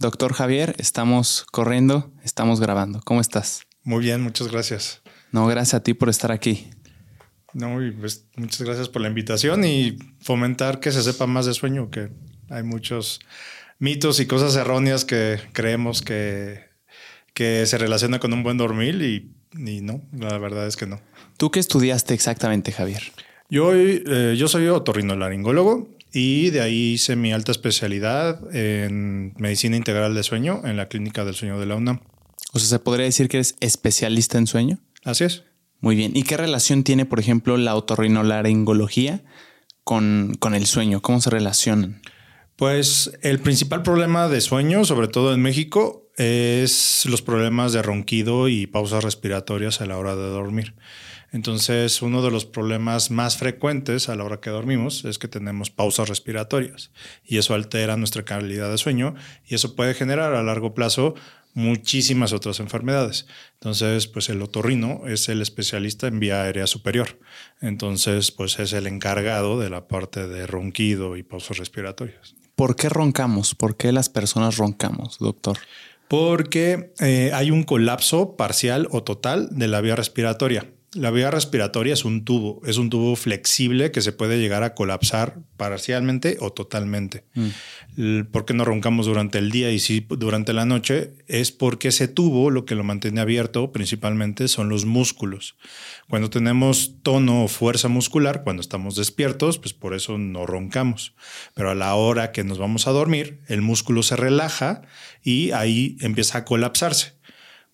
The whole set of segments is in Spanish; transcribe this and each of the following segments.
Doctor Javier, estamos corriendo, estamos grabando. ¿Cómo estás? Muy bien, muchas gracias. No, gracias a ti por estar aquí. No, y pues muchas gracias por la invitación y fomentar que se sepa más de sueño, que hay muchos mitos y cosas erróneas que creemos que, que se relaciona con un buen dormir y, no, la verdad es que no. ¿Tú qué estudiaste exactamente, Javier? Yo, eh, yo soy otorrinolaringólogo y de ahí hice mi alta especialidad en medicina integral de sueño en la clínica del sueño de la UNAM. O sea, ¿se podría decir que eres especialista en sueño? Así es. Muy bien. ¿Y qué relación tiene, por ejemplo, la otorrinolaringología con, con el sueño? ¿Cómo se relacionan? Pues el principal problema de sueño, sobre todo en México, es los problemas de ronquido y pausas respiratorias a la hora de dormir. Entonces, uno de los problemas más frecuentes a la hora que dormimos es que tenemos pausas respiratorias y eso altera nuestra calidad de sueño y eso puede generar a largo plazo muchísimas otras enfermedades. Entonces, pues el otorrino es el especialista en vía aérea superior. Entonces, pues es el encargado de la parte de ronquido y pausas respiratorias. ¿Por qué roncamos? ¿Por qué las personas roncamos, doctor? Porque eh, hay un colapso parcial o total de la vía respiratoria. La vía respiratoria es un tubo, es un tubo flexible que se puede llegar a colapsar parcialmente o totalmente. Mm. ¿Por qué no roncamos durante el día y sí durante la noche? Es porque ese tubo lo que lo mantiene abierto principalmente son los músculos. Cuando tenemos tono o fuerza muscular, cuando estamos despiertos, pues por eso no roncamos. Pero a la hora que nos vamos a dormir, el músculo se relaja y ahí empieza a colapsarse.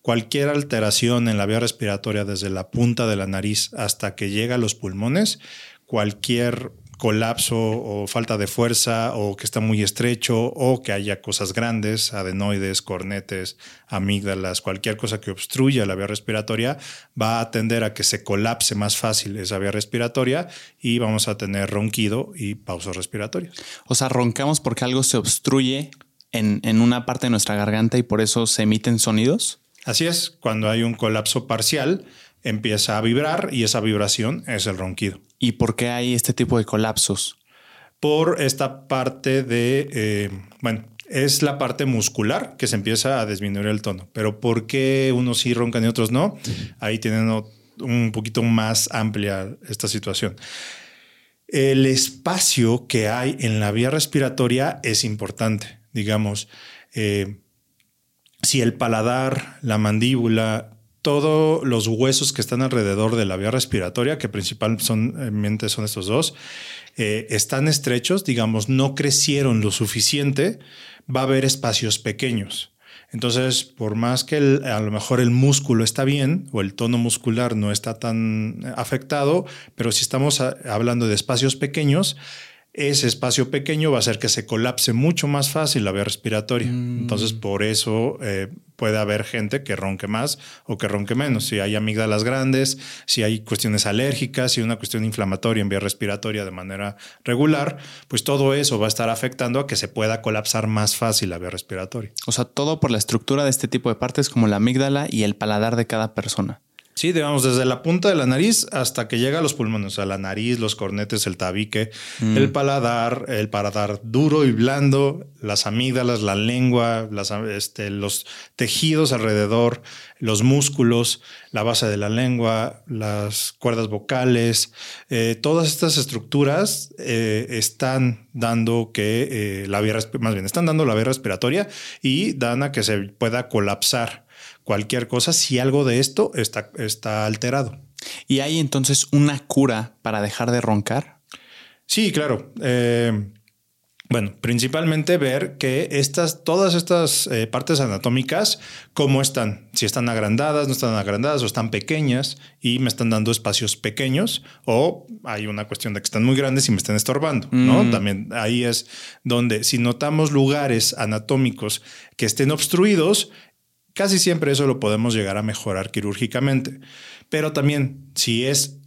Cualquier alteración en la vía respiratoria desde la punta de la nariz hasta que llega a los pulmones, cualquier colapso o falta de fuerza o que está muy estrecho o que haya cosas grandes, adenoides, cornetes, amígdalas, cualquier cosa que obstruya la vía respiratoria, va a tender a que se colapse más fácil esa vía respiratoria y vamos a tener ronquido y pausas respiratorias. O sea, roncamos porque algo se obstruye en, en una parte de nuestra garganta y por eso se emiten sonidos. Así es, cuando hay un colapso parcial, empieza a vibrar y esa vibración es el ronquido. ¿Y por qué hay este tipo de colapsos? Por esta parte de, eh, bueno, es la parte muscular que se empieza a disminuir el tono. Pero ¿por qué unos sí roncan y otros no? Ahí tienen un poquito más amplia esta situación. El espacio que hay en la vía respiratoria es importante, digamos. Eh, si el paladar, la mandíbula, todos los huesos que están alrededor de la vía respiratoria, que principalmente son estos dos, eh, están estrechos, digamos, no crecieron lo suficiente, va a haber espacios pequeños. Entonces, por más que a lo mejor el músculo está bien o el tono muscular no está tan afectado, pero si estamos hablando de espacios pequeños, ese espacio pequeño va a hacer que se colapse mucho más fácil la vía respiratoria. Mm. Entonces, por eso eh, puede haber gente que ronque más o que ronque menos. Si hay amígdalas grandes, si hay cuestiones alérgicas, si hay una cuestión inflamatoria en vía respiratoria de manera regular, pues todo eso va a estar afectando a que se pueda colapsar más fácil la vía respiratoria. O sea, todo por la estructura de este tipo de partes como la amígdala y el paladar de cada persona. Sí, digamos, desde la punta de la nariz hasta que llega a los pulmones, o sea, la nariz, los cornetes, el tabique, mm. el paladar, el paladar duro y blando, las amígdalas, la lengua, este, los tejidos alrededor, los músculos, la base de la lengua, las cuerdas vocales, eh, todas estas estructuras eh, están dando que eh, la vía, más bien, están dando la vía respiratoria y dan a que se pueda colapsar cualquier cosa si algo de esto está, está alterado. ¿Y hay entonces una cura para dejar de roncar? Sí, claro. Eh, bueno, principalmente ver que estas, todas estas eh, partes anatómicas, cómo están, si están agrandadas, no están agrandadas o están pequeñas y me están dando espacios pequeños o hay una cuestión de que están muy grandes y me están estorbando, ¿no? Mm. También ahí es donde si notamos lugares anatómicos que estén obstruidos, Casi siempre eso lo podemos llegar a mejorar quirúrgicamente, pero también si es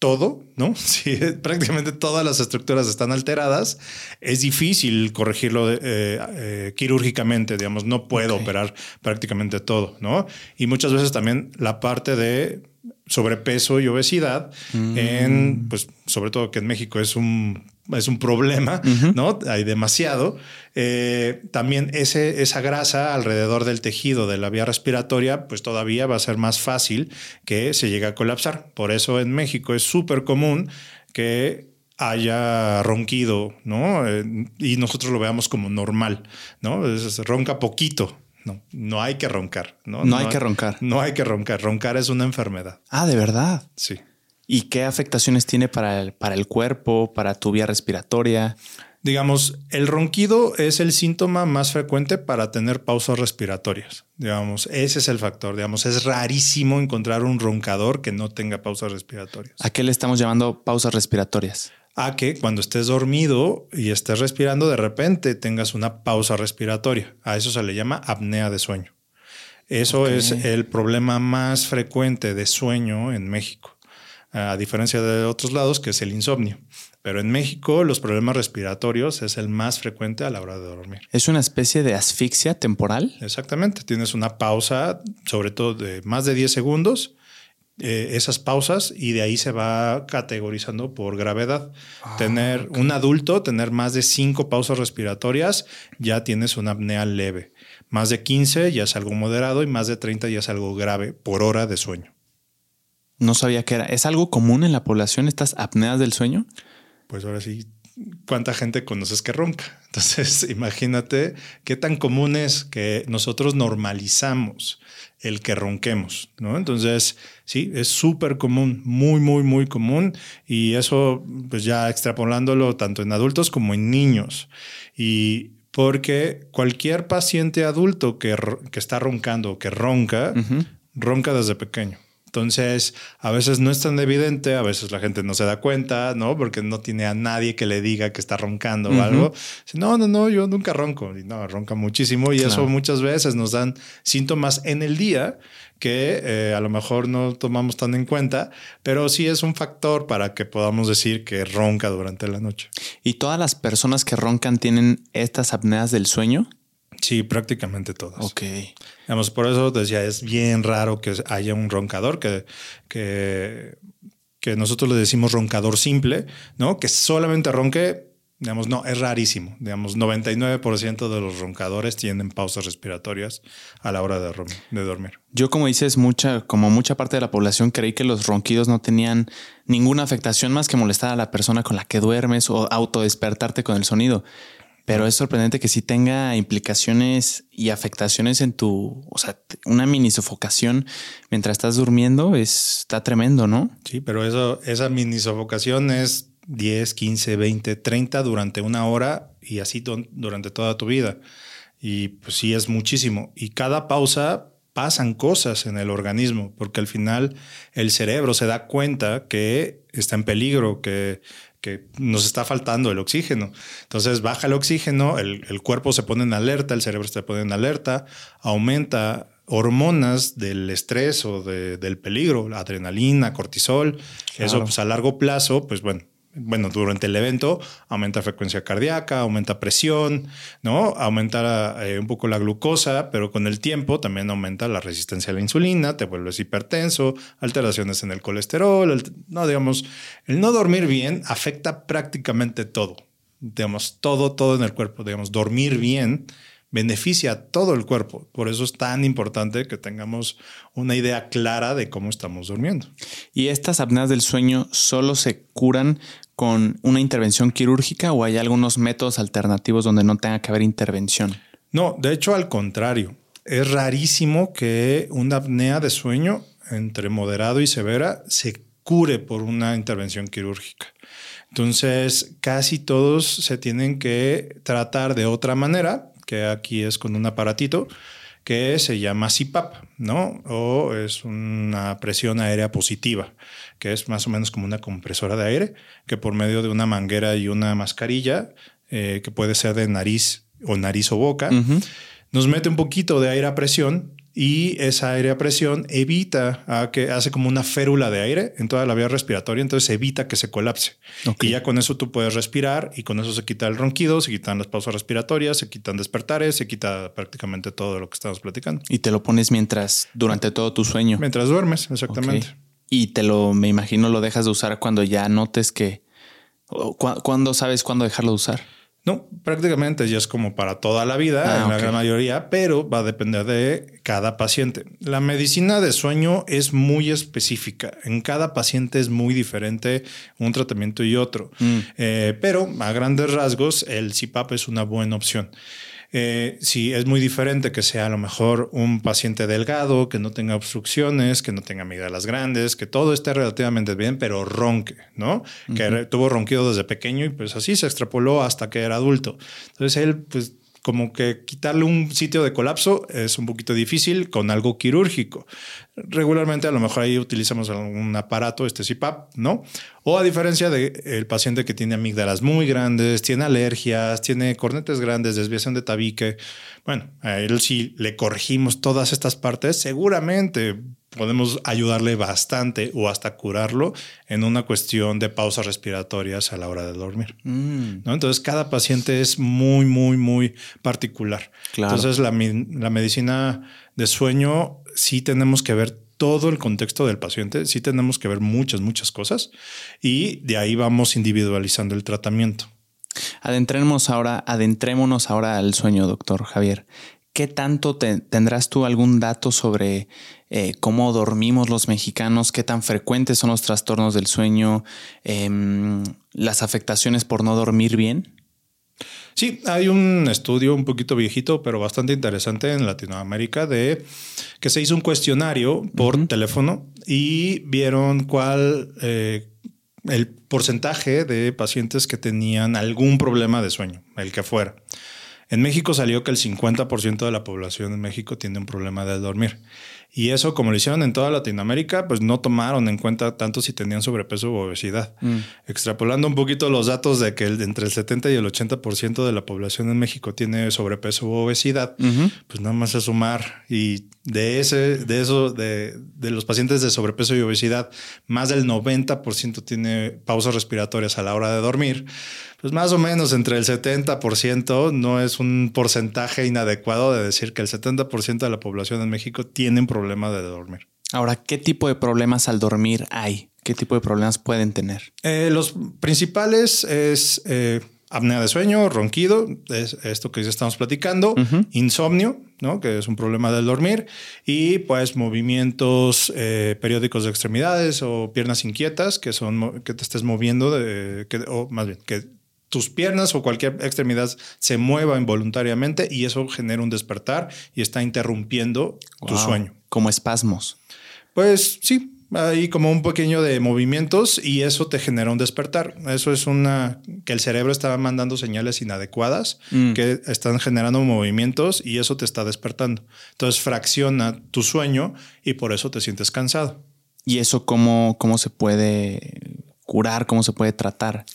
todo, ¿no? Si prácticamente todas las estructuras están alteradas, es difícil corregirlo eh, eh, quirúrgicamente, digamos, no puedo operar prácticamente todo, ¿no? Y muchas veces también la parte de sobrepeso y obesidad, mm. en, pues, sobre todo que en México es un es un problema, ¿no? Hay demasiado. Eh, también ese, esa grasa alrededor del tejido de la vía respiratoria, pues todavía va a ser más fácil que se llegue a colapsar. Por eso en México es súper común que haya ronquido, ¿no? Eh, y nosotros lo veamos como normal, ¿no? Es, ronca poquito. No, no hay que roncar. No, no, hay que roncar. No hay que roncar. Roncar es una enfermedad. Ah, de verdad. Sí. ¿Y qué afectaciones tiene para el, para el cuerpo, para tu vía respiratoria? Digamos, el ronquido es el síntoma más frecuente para tener pausas respiratorias. Digamos, ese es el factor. Digamos, es rarísimo encontrar un roncador que no tenga pausas respiratorias. ¿A qué le estamos llamando pausas respiratorias? A que cuando estés dormido y estés respirando, de repente tengas una pausa respiratoria. A eso se le llama apnea de sueño. Eso es el problema más frecuente de sueño en México a diferencia de otros lados, que es el insomnio. Pero en México los problemas respiratorios es el más frecuente a la hora de dormir. ¿Es una especie de asfixia temporal? Exactamente. Tienes una pausa, sobre todo de más de 10 segundos, eh, esas pausas y de ahí se va categorizando por gravedad. Ah, tener un adulto, tener más de 5 pausas respiratorias, ya tienes una apnea leve. Más de 15 ya es algo moderado y más de 30 ya es algo grave por hora de sueño. No sabía que era. ¿Es algo común en la población estas apneas del sueño? Pues ahora sí, ¿cuánta gente conoces que ronca? Entonces, imagínate qué tan común es que nosotros normalizamos el que ronquemos, ¿no? Entonces, sí, es súper común, muy, muy, muy común. Y eso, pues ya extrapolándolo tanto en adultos como en niños. Y porque cualquier paciente adulto que, que está roncando, que ronca, ronca desde pequeño. Entonces, a veces no es tan evidente, a veces la gente no se da cuenta, ¿no? Porque no tiene a nadie que le diga que está roncando o algo. No, no, no, yo nunca ronco. Y no, ronca muchísimo. Y eso muchas veces nos dan síntomas en el día que eh, a lo mejor no tomamos tan en cuenta, pero sí es un factor para que podamos decir que ronca durante la noche. ¿Y todas las personas que roncan tienen estas apneas del sueño? Sí, prácticamente todas. Ok. Digamos, por eso decía, es bien raro que haya un roncador que, que, que nosotros le decimos roncador simple, ¿no? Que solamente ronque, digamos, no, es rarísimo. Digamos, 99% de los roncadores tienen pausas respiratorias a la hora de, de dormir. Yo, como dices, mucha, como mucha parte de la población creí que los ronquidos no tenían ninguna afectación más que molestar a la persona con la que duermes o autodespertarte con el sonido. Pero es sorprendente que sí tenga implicaciones y afectaciones en tu, o sea, una mini sofocación mientras estás durmiendo está tremendo, ¿no? Sí, pero eso, esa mini sofocación es 10, 15, 20, 30 durante una hora y así durante toda tu vida. Y pues sí, es muchísimo. Y cada pausa pasan cosas en el organismo, porque al final el cerebro se da cuenta que está en peligro, que que nos está faltando el oxígeno. Entonces baja el oxígeno, el, cuerpo se pone en alerta, el cerebro se pone en alerta, aumenta hormonas del estrés o del peligro, adrenalina, cortisol. Eso pues, a largo plazo, pues bueno, bueno, durante el evento aumenta frecuencia cardíaca, aumenta presión, ¿no? Aumenta eh, un poco la glucosa, pero con el tiempo también aumenta la resistencia a la insulina, te vuelves hipertenso, alteraciones en el colesterol, no, digamos, el no dormir bien afecta prácticamente todo, digamos, todo, todo en el cuerpo, digamos, dormir bien beneficia a todo el cuerpo. Por eso es tan importante que tengamos una idea clara de cómo estamos durmiendo. ¿Y estas apneas del sueño solo se curan con una intervención quirúrgica o hay algunos métodos alternativos donde no tenga que haber intervención? No, de hecho al contrario. Es rarísimo que una apnea de sueño entre moderado y severa se cure por una intervención quirúrgica. Entonces, casi todos se tienen que tratar de otra manera, que aquí es con un aparatito que se llama CPAP, ¿no? O es una presión aérea positiva, que es más o menos como una compresora de aire, que por medio de una manguera y una mascarilla, eh, que puede ser de nariz o nariz o boca, nos mete un poquito de aire a presión y esa aire a presión evita a que hace como una férula de aire en toda la vía respiratoria, entonces evita que se colapse. Y ya con eso tú puedes respirar y con eso se quita el ronquido, se quitan las pausas respiratorias, se quitan despertares, se quita prácticamente todo lo que estamos platicando. Y te lo pones mientras, durante todo tu sueño. Mientras duermes, exactamente. Y te lo, me imagino, lo dejas de usar cuando ya notes que, ¿Cuándo sabes cuándo dejarlo de usar? No, prácticamente ya es como para toda la vida, ah, en la gran mayoría, pero va a depender de cada paciente. La medicina de sueño es muy específica. En cada paciente es muy diferente un tratamiento y otro. Mm. Eh, pero a grandes rasgos, el CPAP es una buena opción. Eh, si es muy diferente que sea a lo mejor un paciente delgado, que no tenga obstrucciones, que no tenga amígdalas grandes, que todo esté relativamente bien, pero ronque, ¿no? Que tuvo ronquido desde pequeño y pues así se extrapoló hasta que era adulto. Entonces él pues como que quitarle un sitio de colapso es un poquito difícil con algo quirúrgico. Regularmente a lo mejor ahí utilizamos algún aparato, este CPAP, ¿no? O a diferencia del paciente que tiene amígdalas muy grandes, tiene alergias, tiene cornetes grandes, desviación de tabique, bueno, a él si le corregimos todas estas partes, seguramente podemos ayudarle bastante o hasta curarlo en una cuestión de pausas respiratorias a la hora de dormir. Mm. ¿no? Entonces, cada paciente es muy, muy, muy particular. Entonces, la, la medicina de sueño sí tenemos que ver todo el contexto del paciente, sí tenemos que ver muchas, muchas cosas y de ahí vamos individualizando el tratamiento. Adentrémonos ahora, adentrémonos ahora al sueño, doctor Javier. ¿Qué tanto tendrás tú algún dato sobre eh, cómo dormimos los mexicanos? ¿Qué tan frecuentes son los trastornos del sueño? Em, ¿Las afectaciones por no dormir bien? Sí, hay un estudio un poquito viejito, pero bastante interesante en Latinoamérica de que se hizo un cuestionario por teléfono y vieron cuál eh, el porcentaje de pacientes que tenían algún problema de sueño, el que fuera. En México salió que el 50% de la población en México tiene un problema de dormir. Y eso, como lo hicieron en toda Latinoamérica, pues no tomaron en cuenta tanto si tenían sobrepeso u obesidad. Mm. Extrapolando un poquito los datos de que entre el 70 y el 80% de la población en México tiene sobrepeso u obesidad, pues nada más es sumar y de ese, de eso, de, de, los pacientes de sobrepeso y obesidad, más del 90% tiene pausas respiratorias a la hora de dormir pues más o menos entre el 70% no es un porcentaje inadecuado de decir que el 70% de la población en México tiene un problema de dormir. Ahora, ¿qué tipo de problemas al dormir hay? ¿Qué tipo de problemas pueden tener? Eh, los principales es eh, apnea de sueño, ronquido, es esto que ya estamos platicando, insomnio, ¿no? que es un problema del dormir, y pues movimientos eh, periódicos de extremidades o piernas inquietas, que son que te estés moviendo, de, que, o más bien, que tus piernas o cualquier extremidad se mueva involuntariamente y eso genera un despertar y está interrumpiendo tu sueño. Como espasmos. Pues sí, hay como un pequeño de movimientos y eso te genera un despertar. Eso es una que el cerebro está mandando señales inadecuadas mm. que están generando movimientos y eso te está despertando. Entonces fracciona tu sueño y por eso te sientes cansado. ¿Y eso cómo, cómo se puede curar? ¿Cómo se puede tratar?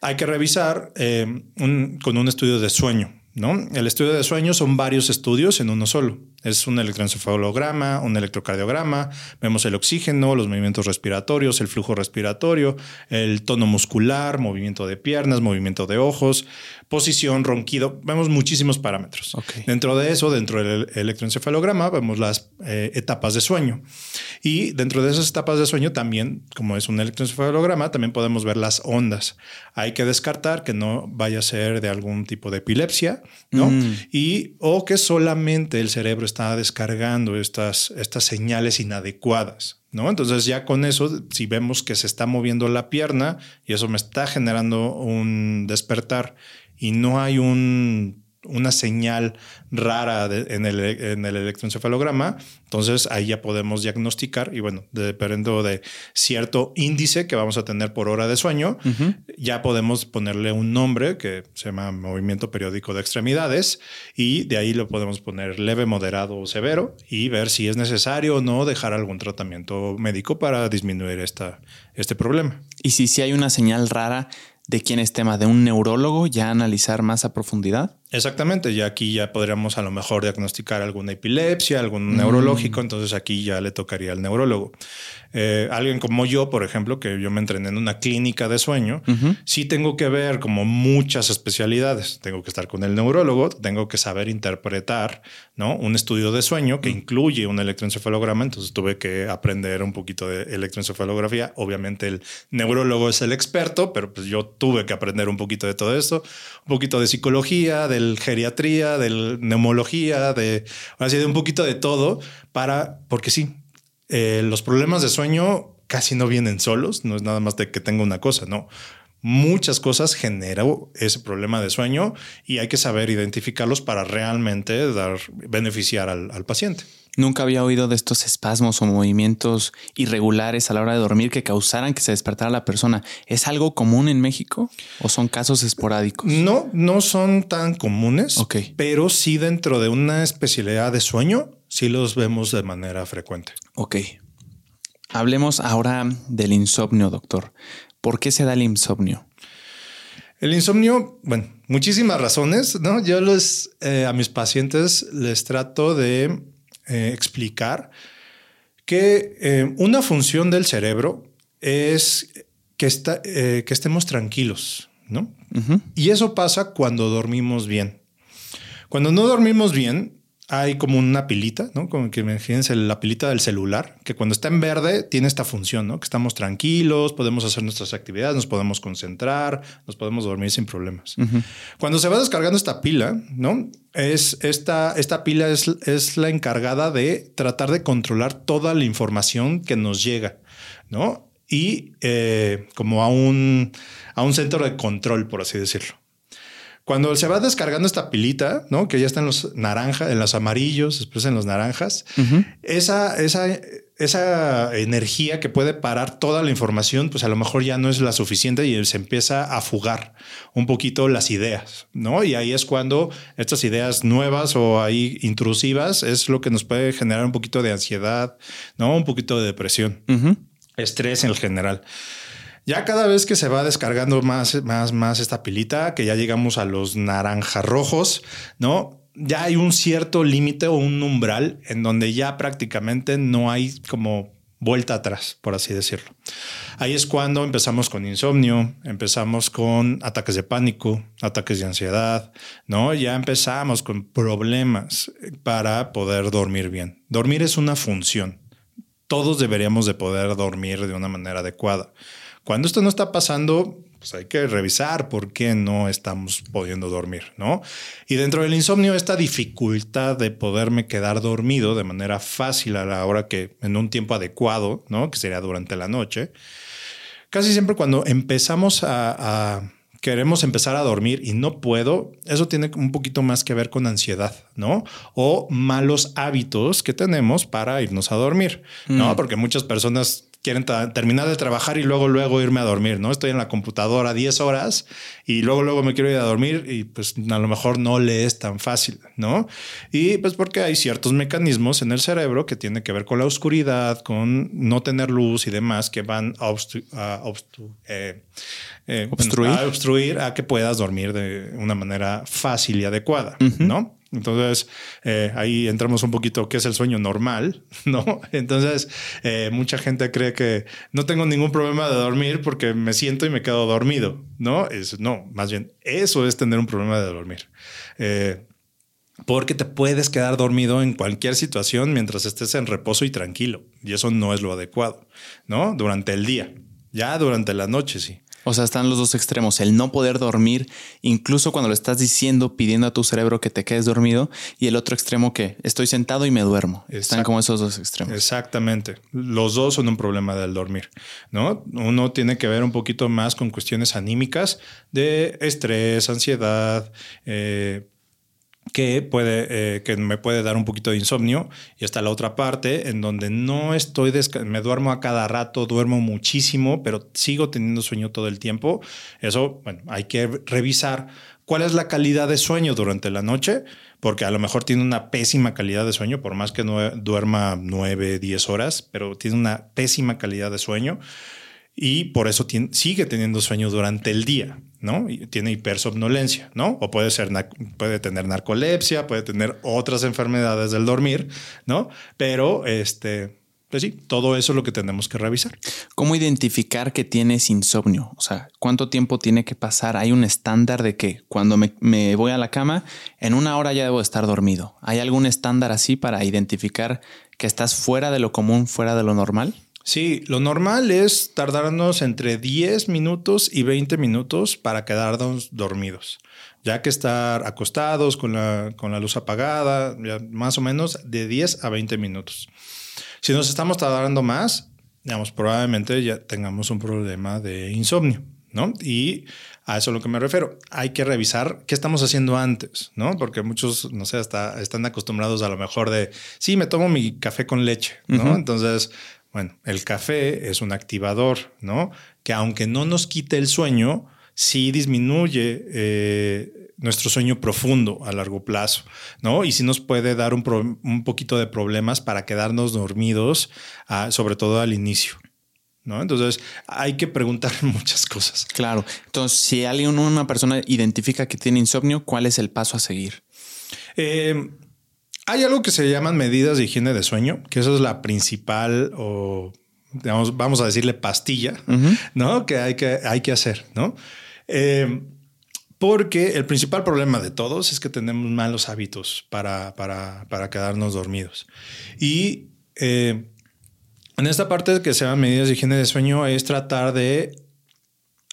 hay que revisar eh, con un estudio de sueño. ¿no? El estudio de sueño son varios estudios en uno solo. Es un electroencefalograma, un electrocardiograma, vemos el oxígeno, los movimientos respiratorios, el flujo respiratorio, el tono muscular, movimiento de piernas, movimiento de ojos, posición, ronquido, vemos muchísimos parámetros. Dentro de eso, dentro del electroencefalograma, vemos las eh, etapas de sueño. Y dentro de esas etapas de sueño también, como es un electroencefalograma, también podemos ver las ondas. Hay que descartar que no vaya a ser de algún tipo de epilepsia, ¿no? Mm. Y o que solamente el cerebro está está descargando estas, estas señales inadecuadas. ¿no? Entonces ya con eso, si vemos que se está moviendo la pierna y eso me está generando un despertar y no hay un una señal rara en, el, en, el, electroencefalograma, entonces ahí ya podemos diagnosticar y bueno, dependiendo de cierto índice que vamos a tener por hora de sueño, ya podemos ponerle un nombre que se llama movimiento periódico de extremidades y de ahí lo podemos poner leve, moderado o severo y ver si es necesario o no dejar algún tratamiento médico para disminuir esta, este problema. Y si, si hay una señal rara, de quién es tema, de un neurólogo, ya analizar más a profundidad? Exactamente, y aquí ya podríamos a lo mejor diagnosticar alguna epilepsia, algún neurológico, entonces aquí ya le tocaría al neurólogo. Eh, alguien como yo, por ejemplo, que yo me entrené en una clínica de sueño, sí tengo que ver como muchas especialidades. Tengo que estar con el neurólogo, tengo que saber interpretar ¿no? un estudio de sueño que incluye un electroencefalograma, entonces tuve que aprender un poquito de electroencefalografía. Obviamente el neurólogo es el experto, pero pues yo tuve que aprender un poquito de todo esto, un poquito de psicología, del geriatría, del neumología, de así de un poquito de todo para, porque sí, eh, los problemas de sueño casi no vienen solos, no es nada más de que tenga una cosa, no. Muchas cosas generan ese problema de sueño y hay que saber identificarlos para realmente dar, beneficiar al, al paciente. Nunca había oído de estos espasmos o movimientos irregulares a la hora de dormir que causaran que se despertara la persona. ¿Es algo común en México o son casos esporádicos? No, no son tan comunes, pero sí dentro de una especialidad de sueño sí los vemos de manera frecuente. Ok. Hablemos ahora del insomnio, doctor. ¿Por qué se da el insomnio? El insomnio, bueno, muchísimas razones, ¿no? Yo los, eh, a mis pacientes les trato de eh, explicar que eh, una función del cerebro es que, está, que estemos tranquilos, ¿no? Y eso pasa cuando dormimos bien. Cuando no dormimos bien, hay como una pilita, ¿no? Como que imagínense la pilita del celular, que cuando está en verde tiene esta función, ¿no? Que estamos tranquilos, podemos hacer nuestras actividades, nos podemos concentrar, nos podemos dormir sin problemas. Cuando se va descargando esta pila, ¿no? Es esta, esta pila es, es la encargada de tratar de controlar toda la información que nos llega, ¿no? Y eh, como a un, a un centro de control, por así decirlo. Cuando se va descargando esta pilita, ¿no? Que ya está en los naranjas, en los amarillos, después en los naranjas, esa, esa, esa energía que puede parar toda la información, pues a lo mejor ya no es la suficiente y se empieza a fugar un poquito las ideas, ¿no? Y ahí es cuando estas ideas nuevas o ahí intrusivas es lo que nos puede generar un poquito de ansiedad, ¿no? Un poquito de depresión, estrés en general. Ya cada vez que se va descargando más, más, más esta pilita, que ya llegamos a los naranjas rojos, ¿no? Ya hay un cierto límite o un umbral en donde ya prácticamente no hay como vuelta atrás, por así decirlo. Ahí es cuando empezamos con insomnio, empezamos con ataques de pánico, ataques de ansiedad, ¿no? Ya empezamos con problemas para poder dormir bien. Dormir es una función. Todos deberíamos de poder dormir de una manera adecuada. Cuando esto no está pasando, pues hay que revisar por qué no estamos pudiendo dormir, ¿no? Y dentro del insomnio, esta dificultad de poderme quedar dormido de manera fácil a la hora que en un tiempo adecuado, ¿no? Que sería durante la noche. Casi siempre cuando empezamos a, queremos empezar a dormir y no puedo, eso tiene un poquito más que ver con ansiedad, ¿no? O malos hábitos que tenemos para irnos a dormir, ¿no? Mm. Porque muchas personas quieren terminar de trabajar y luego, luego irme a dormir, ¿no? Estoy en la computadora 10 horas y luego, luego me quiero ir a dormir y pues a lo mejor no le es tan fácil, ¿no? Y pues porque hay ciertos mecanismos en el cerebro que tienen que ver con la oscuridad, con no tener luz y demás que van a, eh, eh, obstruir. a que puedas dormir de una manera fácil y adecuada, ¿no? Entonces, eh, ahí entramos un poquito qué es el sueño normal, ¿no? Entonces, eh, mucha gente cree que no tengo ningún problema de dormir porque me siento y me quedo dormido, ¿no? Es, no, más bien, eso es tener un problema de dormir. Eh, porque te puedes quedar dormido en cualquier situación mientras estés en reposo y tranquilo. Y eso no es lo adecuado, ¿no? Durante el día. Ya durante la noche, sí. O sea, están los dos extremos, el no poder dormir, incluso cuando le estás diciendo, pidiendo a tu cerebro que te quedes dormido, y el otro extremo que estoy sentado y me duermo. Están como esos dos extremos. Exactamente. Los dos son un problema del dormir, ¿no? Uno tiene que ver un poquito más con cuestiones anímicas de estrés, ansiedad, eh, que, puede, eh, que me puede dar un poquito de insomnio. Y está la otra parte en donde no estoy, me duermo a cada rato, duermo muchísimo, pero sigo teniendo sueño todo el tiempo. Eso, bueno, hay que revisar cuál es la calidad de sueño durante la noche, porque a lo mejor tiene una pésima calidad de sueño, por más que no duerma 9, 10 horas, pero tiene una pésima calidad de sueño y por eso sigue teniendo sueño durante el día. ¿No? Tiene hipersomnolencia, ¿no? O puede ser, puede tener narcolepsia, puede tener otras enfermedades del dormir, ¿no? Pero, este, pues sí, todo eso es lo que tenemos que revisar. ¿Cómo identificar que tienes insomnio? O sea, ¿cuánto tiempo tiene que pasar? ¿Hay un estándar de que cuando me, me voy a la cama, en una hora ya debo estar dormido? ¿Hay algún estándar así para identificar que estás fuera de lo común, fuera de lo normal? Sí, lo normal es tardarnos entre 10 minutos y 20 minutos para quedarnos dormidos, ya que estar acostados con la, con la luz apagada, más o menos de 10 a 20 minutos. Si nos estamos tardando más, digamos, probablemente ya tengamos un problema de insomnio, ¿no? Y a eso es lo que me refiero. Hay que revisar qué estamos haciendo antes, ¿no? Porque muchos, no sé, hasta están acostumbrados a lo mejor de, sí, me tomo mi café con leche, ¿no? Entonces, bueno, el café es un activador, ¿no? Que aunque no nos quite el sueño, sí disminuye eh, nuestro sueño profundo a largo plazo, ¿no? Y sí nos puede dar un, poquito de problemas para quedarnos dormidos, ah, sobre todo al inicio. ¿No? Entonces hay que preguntar muchas cosas. Claro. Entonces, si alguien, una persona identifica que tiene insomnio, ¿cuál es el paso a seguir? Eh, hay algo que se llaman medidas de higiene de sueño, que eso es la principal o digamos, vamos a decirle pastilla, ¿no? Que hay que, hay que hacer, ¿no? Eh, porque el principal problema de todos es que tenemos malos hábitos para, para, para quedarnos dormidos. Y eh, en esta parte que se llaman medidas de higiene de sueño es tratar de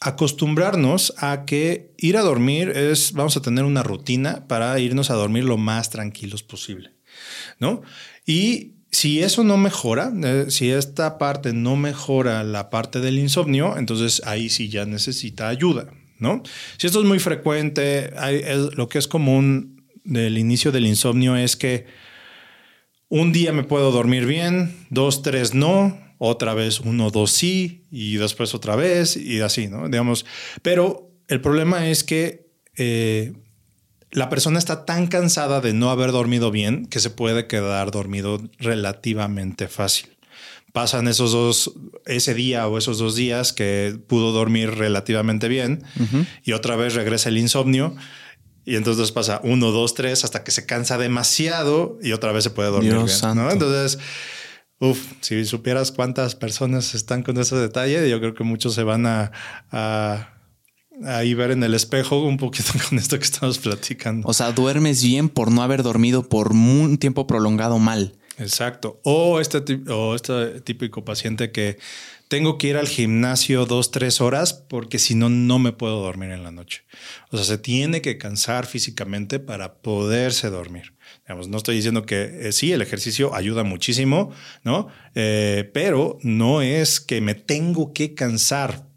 acostumbrarnos a que ir a dormir es, vamos a tener una rutina para irnos a dormir lo más tranquilos posible, ¿no? Y si eso no mejora, eh, si esta parte no mejora la parte del insomnio, entonces ahí sí ya necesita ayuda, ¿no? Si esto es muy frecuente, lo que es común del inicio del insomnio es que un día me puedo dormir bien, dos, tres no, otra vez uno, dos sí, y después otra vez, y así, ¿no? Digamos, pero el problema es que eh, la persona está tan cansada de no haber dormido bien que se puede quedar dormido relativamente fácil. Pasan esos dos, ese día o esos dos días que pudo dormir relativamente bien y otra vez regresa el insomnio. Y entonces pasa uno, dos, tres, hasta que se cansa demasiado y otra vez se puede dormir bien. Entonces, Uf, si supieras cuántas personas están con ese detalle, yo creo que muchos se van a, a, ver en el espejo un poquito con esto que estamos platicando. O sea, duermes bien por no haber dormido por un tiempo prolongado mal. Exacto. O este, o este típico paciente que tengo que ir al gimnasio dos, tres horas porque si no, no me puedo dormir en la noche. O sea, se tiene que cansar físicamente para poderse dormir. Digamos, no estoy diciendo que eh, sí, el ejercicio ayuda muchísimo, ¿no? Eh, pero no es que me tengo que cansar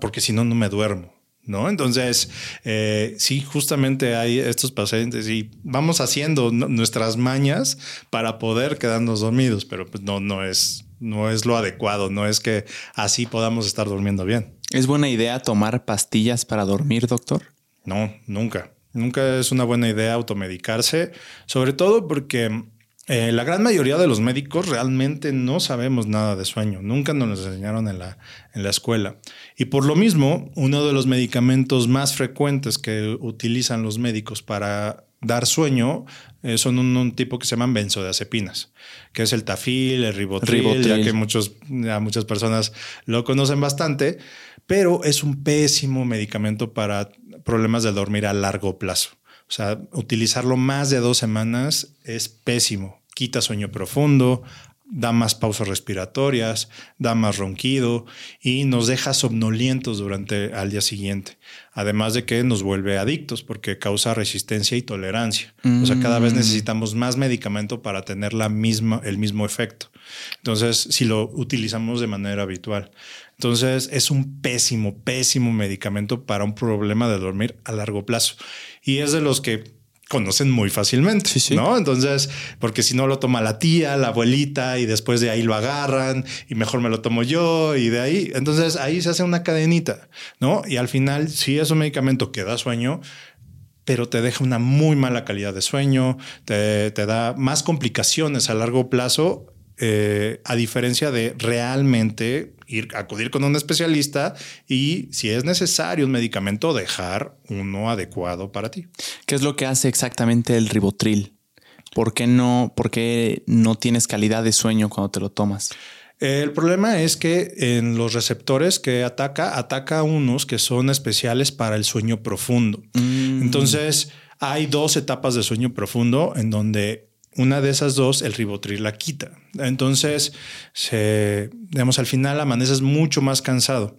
porque si no, no me duermo. ¿No? Entonces, eh, sí, justamente hay estos pacientes y vamos haciendo nuestras mañas para poder quedarnos dormidos, pero pues no, no es, no es lo adecuado, no es que así podamos estar durmiendo bien. ¿Es buena idea tomar pastillas para dormir, doctor? No, nunca. Nunca es una buena idea automedicarse, sobre todo porque eh, la gran mayoría de los médicos realmente no sabemos nada de sueño, nunca nos lo enseñaron en la, en la escuela. Y por lo mismo, uno de los medicamentos más frecuentes que utilizan los médicos para dar sueño eh, son un, tipo que se llaman benzodiazepinas, que es el tafil, el ribotril, ya que muchos, muchas personas lo conocen bastante, pero es un pésimo medicamento para problemas de dormir a largo plazo. O sea, utilizarlo más de dos semanas es pésimo. Quita sueño profundo, da más pausas respiratorias, da más ronquido y nos deja somnolientos durante al día siguiente. Además de que nos vuelve adictos porque causa resistencia y tolerancia. O sea, cada vez mm. necesitamos más medicamento para tener la misma, el mismo efecto. Entonces, si lo utilizamos de manera habitual. Entonces es un pésimo, pésimo medicamento para un problema de dormir a largo plazo. Y es de los que conocen muy fácilmente, ¿no? Entonces, porque si no lo toma la tía, la abuelita y después de ahí lo agarran y mejor me lo tomo yo y de ahí, entonces ahí se hace una cadenita, ¿no? Y al final, si es un medicamento que da sueño, pero te deja una muy mala calidad de sueño, te, te da más complicaciones a largo plazo eh, a diferencia de realmente ir acudir con un especialista y si es necesario un medicamento dejar uno adecuado para ti. ¿Qué es lo que hace exactamente el ribotril? ¿Por qué no, por qué no tienes calidad de sueño cuando te lo tomas? El problema es que en los receptores que ataca, ataca unos que son especiales para el sueño profundo. Mm. Entonces, hay dos etapas de sueño profundo en donde una de esas dos, el ribotril la quita. Entonces, se, digamos, al final amaneces mucho más cansado.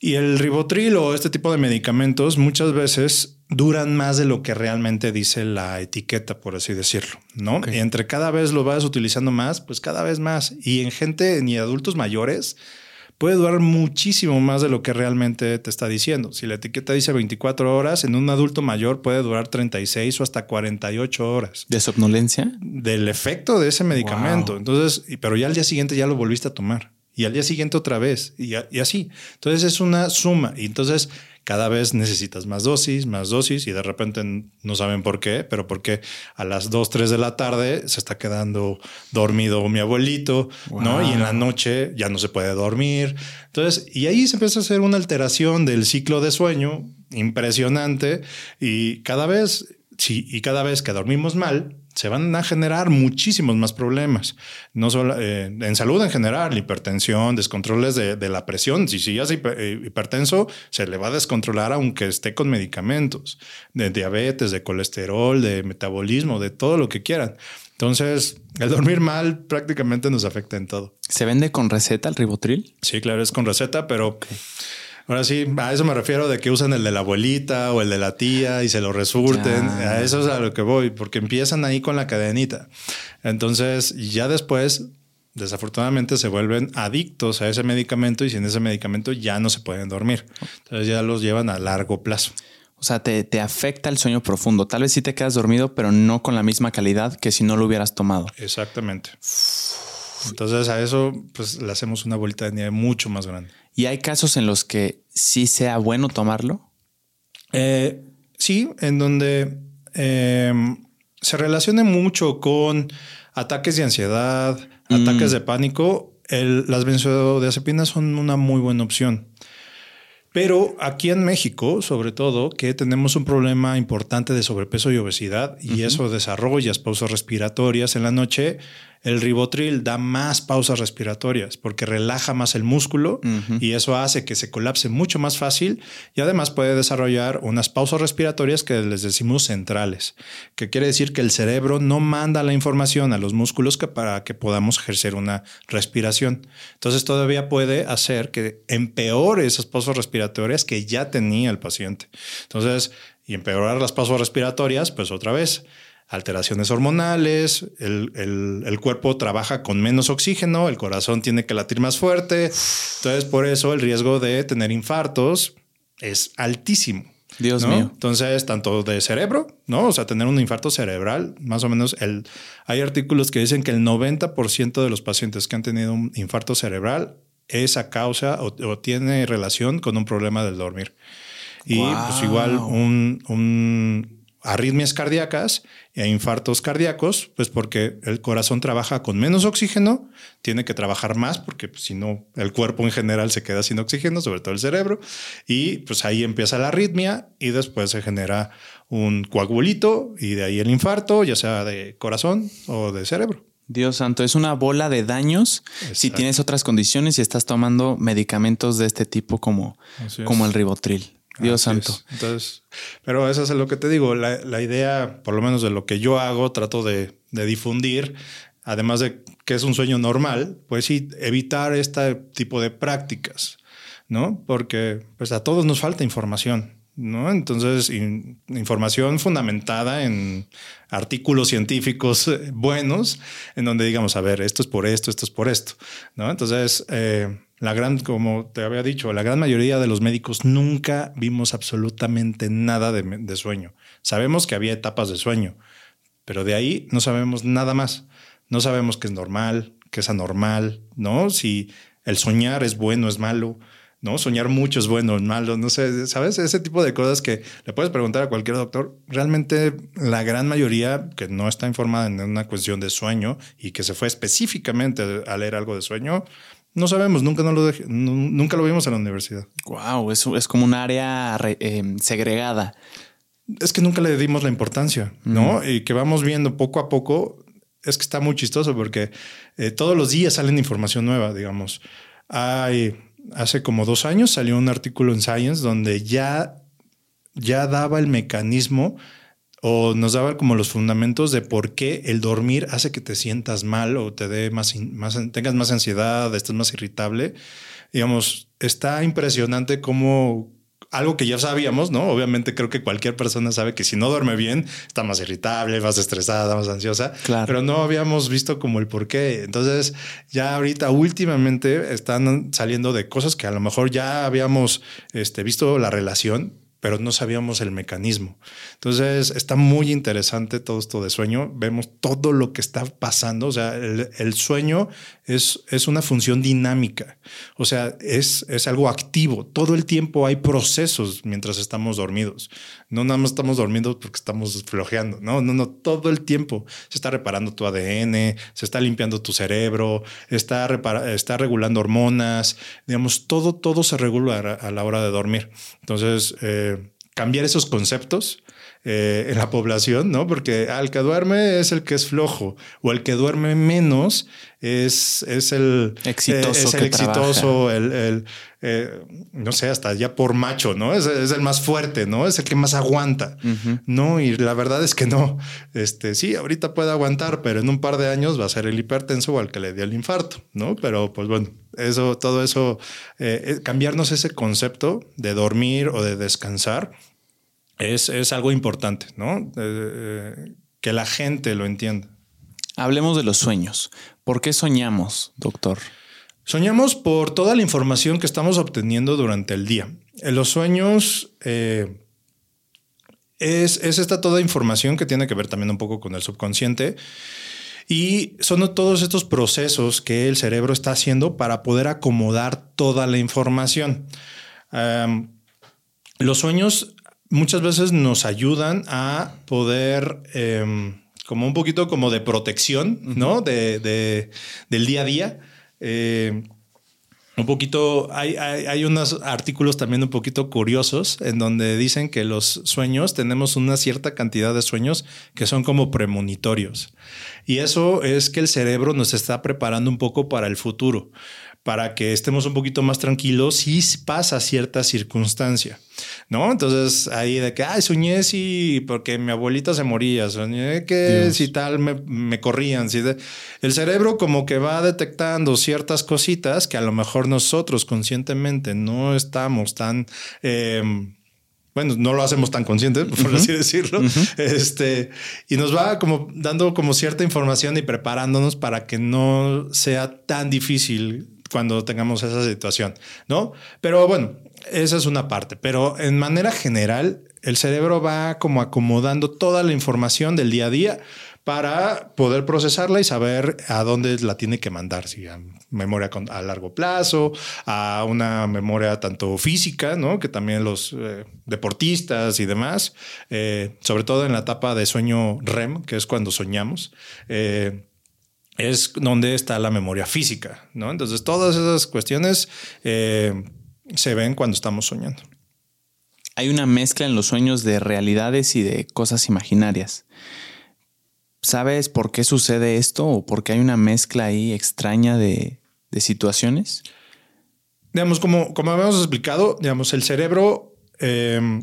Y el ribotril o este tipo de medicamentos muchas veces duran más de lo que realmente dice la etiqueta, por así decirlo, ¿no? Y entre cada vez lo vas utilizando más, pues cada vez más. Y en gente ni adultos mayores, puede durar muchísimo más de lo que realmente te está diciendo. Si la etiqueta dice 24 horas, en un adulto mayor puede durar 36 o hasta 48 horas. ¿De somnolencia? Del efecto de ese medicamento. Entonces, pero ya al día siguiente ya lo volviste a tomar. Y al día siguiente otra vez. Y, y así. Entonces es una suma. Y entonces cada vez necesitas más dosis, más dosis y de repente no saben por qué, pero porque a las 2, 3 de la tarde se está quedando dormido mi abuelito, ¿no? Y en la noche ya no se puede dormir. Entonces, y ahí se empieza a hacer una alteración del ciclo de sueño impresionante y cada vez, sí, y cada vez que dormimos mal, se van a generar muchísimos más problemas, no solo eh, en salud en general, hipertensión, descontroles de, la presión. Si sigues eh, hipertenso, se le va a descontrolar aunque esté con medicamentos, de diabetes, de colesterol, de metabolismo, de todo lo que quieran. Entonces, el dormir mal prácticamente nos afecta en todo. ¿Se vende con receta el ribotril? Sí, claro, es con receta, pero... Ahora sí, a eso me refiero de que usan el de la abuelita o el de la tía y se lo resurten. A eso es a lo que voy, porque empiezan ahí con la cadenita. Entonces, ya después, desafortunadamente, se vuelven adictos a ese medicamento y sin ese medicamento ya no se pueden dormir. Entonces, ya los llevan a largo plazo. O sea, te, te, afecta el sueño profundo. Tal vez sí te quedas dormido, pero no con la misma calidad que si no lo hubieras tomado. Exactamente. Entonces a eso pues le hacemos una bolita de nieve mucho más grande. ¿Y hay casos en los que sí sea bueno tomarlo? Eh, sí, en donde em, se relacione mucho con ataques de ansiedad, ataques mm. de pánico. las benzodiazepinas son una muy buena opción. Pero aquí en México, sobre todo, que tenemos un problema importante de sobrepeso y obesidad y eso desarrolla pausas respiratorias en la noche, el ribotril da más pausas respiratorias porque relaja más el músculo y eso hace que se colapse mucho más fácil y además puede desarrollar unas pausas respiratorias que les decimos centrales, que quiere decir que el cerebro no manda la información a los músculos para que podamos ejercer una respiración. Entonces todavía puede hacer que empeore esas pausas respiratorias que ya tenía el paciente. Entonces, y empeorar las pausas respiratorias, pues otra vez alteraciones hormonales, el, cuerpo trabaja con menos oxígeno, el corazón tiene que latir más fuerte. Entonces, por eso el riesgo de tener infartos es altísimo. Dios mío. Entonces, tanto de cerebro, ¿no? O sea, tener un infarto cerebral, más o menos, el, hay artículos que dicen que el 90% de los pacientes que han tenido un infarto cerebral es a causa o, tiene relación con un problema del dormir. Y pues igual un, un arritmias cardíacas e infartos cardíacos, pues porque el corazón trabaja con menos oxígeno, tiene que trabajar más porque pues, si no el cuerpo en general se queda sin oxígeno, sobre todo el cerebro, y pues ahí empieza la arritmia y después se genera un coagulito y de ahí el infarto, ya sea de corazón o de cerebro. Dios santo, es una bola de daños si tienes otras condiciones y estás tomando medicamentos de este tipo como, como el ribotril. Dios santo. Entonces, pero eso es lo que te digo. La, idea, por lo menos de lo que yo hago, trato de, difundir, además de que es un sueño normal, pues sí, evitar este tipo de prácticas, ¿no? Porque pues a todos nos falta información. ¿No? Entonces, información fundamentada en artículos científicos eh, buenos, en donde digamos, a ver, esto es por esto, esto es por esto, ¿no? Entonces, eh, la gran, como te había dicho, la gran mayoría de los médicos nunca vimos absolutamente nada de, sueño. Sabemos que había etapas de sueño, pero de ahí no sabemos nada más. No sabemos qué es normal, qué es anormal, ¿no? Si el soñar es bueno, es malo, ¿no? Soñar mucho es bueno, es malo, no sé, ¿sabes? Ese tipo de cosas que le puedes preguntar a cualquier doctor. Realmente la gran mayoría que no está informada en una cuestión de sueño y que se fue específicamente a leer algo de sueño, no sabemos, nunca, no lo, nunca lo vimos en la universidad. Wow, eso es como un área em, segregada. Es que nunca le dimos la importancia, ¿no? Y que vamos viendo poco a poco, es que está muy chistoso porque eh, todos los días salen información nueva, digamos. Hay hace como dos años salió un artículo en Science donde ya, ya daba el mecanismo o nos daba como los fundamentos de por qué el dormir hace que te sientas mal o te dé más, más tengas más ansiedad, estés más irritable. Digamos, está impresionante cómo algo que ya sabíamos, ¿no? Obviamente creo que cualquier persona sabe que si no duerme bien, está más irritable, más estresada, más ansiosa. Claro. Pero no habíamos visto como el por qué. Entonces, ya ahorita últimamente están saliendo de cosas que a lo mejor ya habíamos este, visto la relación, pero no sabíamos el mecanismo. Entonces está muy interesante todo esto de sueño. Vemos todo lo que está pasando. O sea, el, sueño es, es, una función dinámica. O sea, es, es algo activo. Todo el tiempo hay procesos mientras estamos dormidos. No nada más estamos dormidos porque estamos flojeando. No, no, no. Todo el tiempo se está reparando tu ADN, se está limpiando tu cerebro, está, está regulando hormonas. Digamos, todo, todo se regula a la hora de dormir. Entonces, eh, cambiar esos conceptos eh, en la población, ¿no? Porque al que duerme es el que es flojo o el que duerme menos es, es el exitoso, es el exitoso, el, eh, no sé, hasta ya por macho, ¿no? Es, el más fuerte, ¿no? Es el que más aguanta, ¿no? Y la verdad es que no. Este, sí, ahorita puede aguantar, pero en un par de años va a ser el hipertenso o el que le dio el infarto, ¿no? Pero pues bueno, eso, todo eso, eh, cambiarnos ese concepto de dormir o de descansar es, algo importante, ¿no? Eh, eh, que la gente lo entienda. Hablemos de los sueños. ¿Por qué soñamos, doctor? Soñamos por toda la información que estamos obteniendo durante el día. En los sueños eh, es, es, esta toda información que tiene que ver también un poco con el subconsciente. Y son todos estos procesos que el cerebro está haciendo para poder acomodar toda la información. los sueños muchas veces nos ayudan a poder, em, como un poquito como de protección, ¿no? De, del día a día. Em, un poquito, hay, hay, unos artículos también un poquito curiosos en donde dicen que los sueños, tenemos una cierta cantidad de sueños que son como premonitorios. Y eso es que el cerebro nos está preparando un poco para el futuro para que estemos un poquito más tranquilos si pasa cierta circunstancia, ¿no? Entonces ahí de que, ay, soñé si porque mi abuelita se moría, soñé que si tal me, corrían, si el cerebro como que va detectando ciertas cositas que a lo mejor nosotros conscientemente no estamos tan... Em, bueno, no lo hacemos tan consciente, por así decirlo, este, y nos va como dando como cierta información y preparándonos para que no sea tan difícil cuando tengamos esa situación, ¿no? Pero bueno, esa es una parte, pero en manera general, el cerebro va como acomodando toda la información del día a día para poder procesarla y saber a dónde la tiene que mandar, si a memoria a largo plazo, a una memoria tanto física, ¿no? que también los eh, deportistas y demás, eh, sobre todo en la etapa de sueño REM, que es cuando soñamos. Eh, es donde está la memoria física, ¿no? Entonces todas esas cuestiones eh, se ven cuando estamos soñando. Hay una mezcla en los sueños de realidades y de cosas imaginarias. ¿Sabes por qué sucede esto o por qué hay una mezcla ahí extraña de, situaciones? Digamos, como, como habíamos explicado, digamos, el cerebro, eh,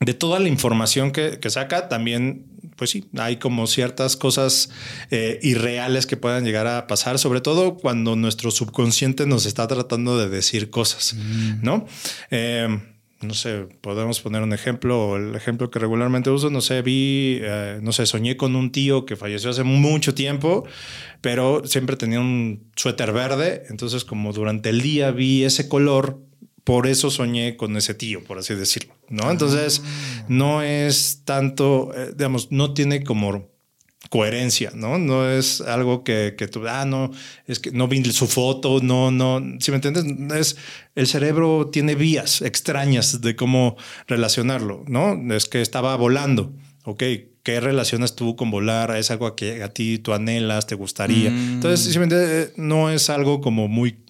de toda la información que, que saca, también pues sí, hay como ciertas cosas eh, irreales que puedan llegar a pasar, sobre todo cuando nuestro subconsciente nos está tratando de decir cosas, mm. ¿no? Eh, no sé, podemos poner un ejemplo, el ejemplo que regularmente uso, no sé, vi, eh, no sé, soñé con un tío que falleció hace mucho tiempo, pero siempre tenía un suéter verde, entonces como durante el día vi ese color, por eso soñé con ese tío, por así decirlo, ¿no? Entonces, ah. no es tanto, eh, digamos, no tiene como coherencia, ¿no? No es algo que, que, tú, ah, no, es que no vi su foto, no, no, si me entiendes, es el cerebro tiene vías extrañas de cómo relacionarlo, ¿no? Es que estaba volando, ok, ¿qué relacionas tú con volar? ¿Es algo que a ti tú anhelas, te gustaría? Mm. Entonces, si me entiendes, no es algo como muy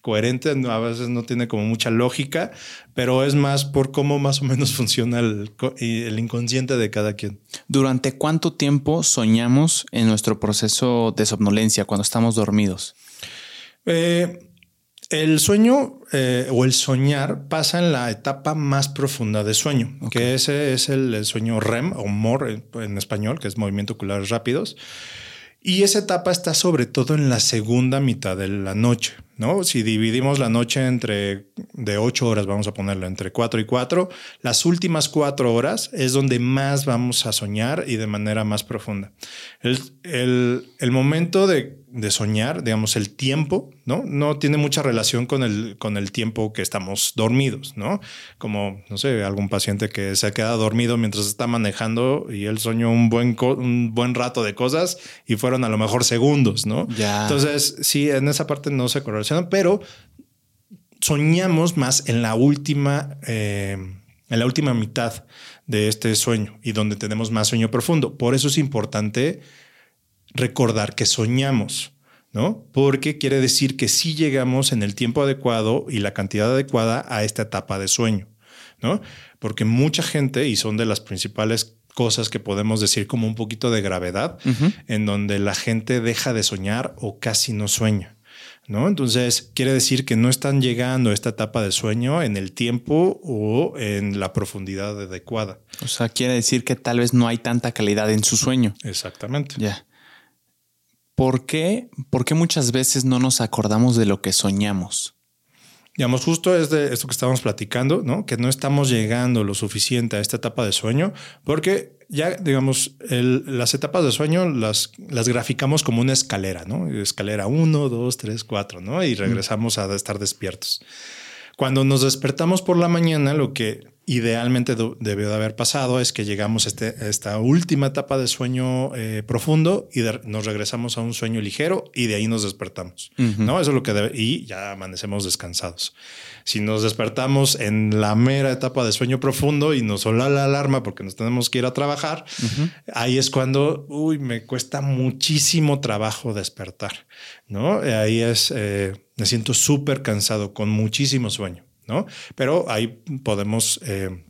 coherente, a veces no tiene como mucha lógica, pero es más por cómo más o menos funciona el, el, inconsciente de cada quien. ¿Durante cuánto tiempo soñamos en nuestro proceso de somnolencia cuando estamos dormidos? Eh, el sueño eh, o el soñar pasa en la etapa más profunda de sueño, que ese es el, sueño REM o MOR en español, que es movimiento oculares rápidos. Y esa etapa está sobre todo en la segunda mitad de la noche, ¿no? Si dividimos la noche entre de ocho horas, vamos a ponerlo entre cuatro y cuatro, las últimas cuatro horas es donde más vamos a soñar y de manera más profunda. El, el, el momento de de soñar, digamos, el tiempo, ¿no? No tiene mucha relación con el, con el tiempo que estamos dormidos, ¿no? Como, no sé, algún paciente que se queda dormido mientras está manejando y él soñó un buen, un buen rato de cosas y fueron a lo mejor segundos, ¿no? Entonces, sí, en esa parte no se correlaciona, pero soñamos más en la última, eh, en la última mitad de este sueño y donde tenemos más sueño profundo. Por eso es importante recordar que soñamos, ¿no? Porque quiere decir que sí llegamos en el tiempo adecuado y la cantidad adecuada a esta etapa de sueño, ¿no? Porque mucha gente, y son de las principales cosas que podemos decir como un poquito de gravedad, en donde la gente deja de soñar o casi no sueña. ¿No? Entonces, quiere decir que no están llegando a esta etapa de sueño en el tiempo o en la profundidad adecuada. O sea, quiere decir que tal vez no hay tanta calidad en su sueño. Exactamente. Ya. ¿Por qué? muchas veces no nos acordamos de lo que soñamos? Digamos, justo es de esto que estábamos platicando, ¿no? Que no estamos llegando lo suficiente a esta etapa de sueño, porque ya, digamos, las etapas de sueño las, las graficamos como una escalera, ¿no? Escalera 1, 2, 3, 4, ¿no? Y regresamos a estar despiertos. Cuando nos despertamos por la mañana, lo que idealmente debió de haber pasado es que llegamos a, este, esta última etapa de sueño eh, profundo y nos regresamos a un sueño ligero y de ahí nos despertamos. ¿no? Eso es lo que debe, y ya amanecemos descansados. Si nos despertamos en la mera etapa de sueño profundo y nos sola la alarma porque nos tenemos que ir a trabajar, ahí es cuando, uy, me cuesta muchísimo trabajo despertar, ¿no? Ahí es, eh, me siento súper cansado con muchísimo sueño. Pero ahí podemos... Eh,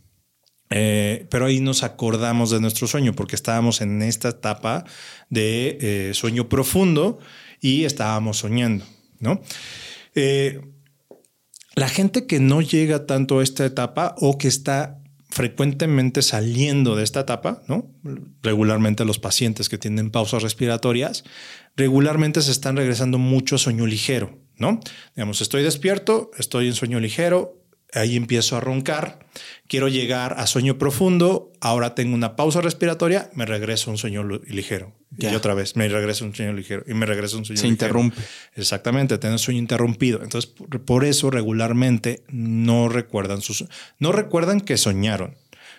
eh, pero ahí nos acordamos de nuestro sueño porque estábamos en esta etapa de eh, sueño profundo y estábamos soñando, ¿no? la gente que no llega tanto a esta etapa o que está frecuentemente saliendo de esta etapa, ¿no? Regularmente los pacientes que tienen pausas respiratorias, regularmente se están regresando mucho a sueño ligero, ¿no? Digamos, estoy despierto, estoy en sueño ligero, ahí empiezo a roncar, quiero llegar a sueño profundo, ahora tengo una pausa respiratoria, me regreso a un sueño ligero. Y otra vez me regreso a un sueño ligero y me regreso a un sueño Se interrumpe. Exactamente, un sueño interrumpido. Entonces, por, eso regularmente no recuerdan sus, no recuerdan que soñaron.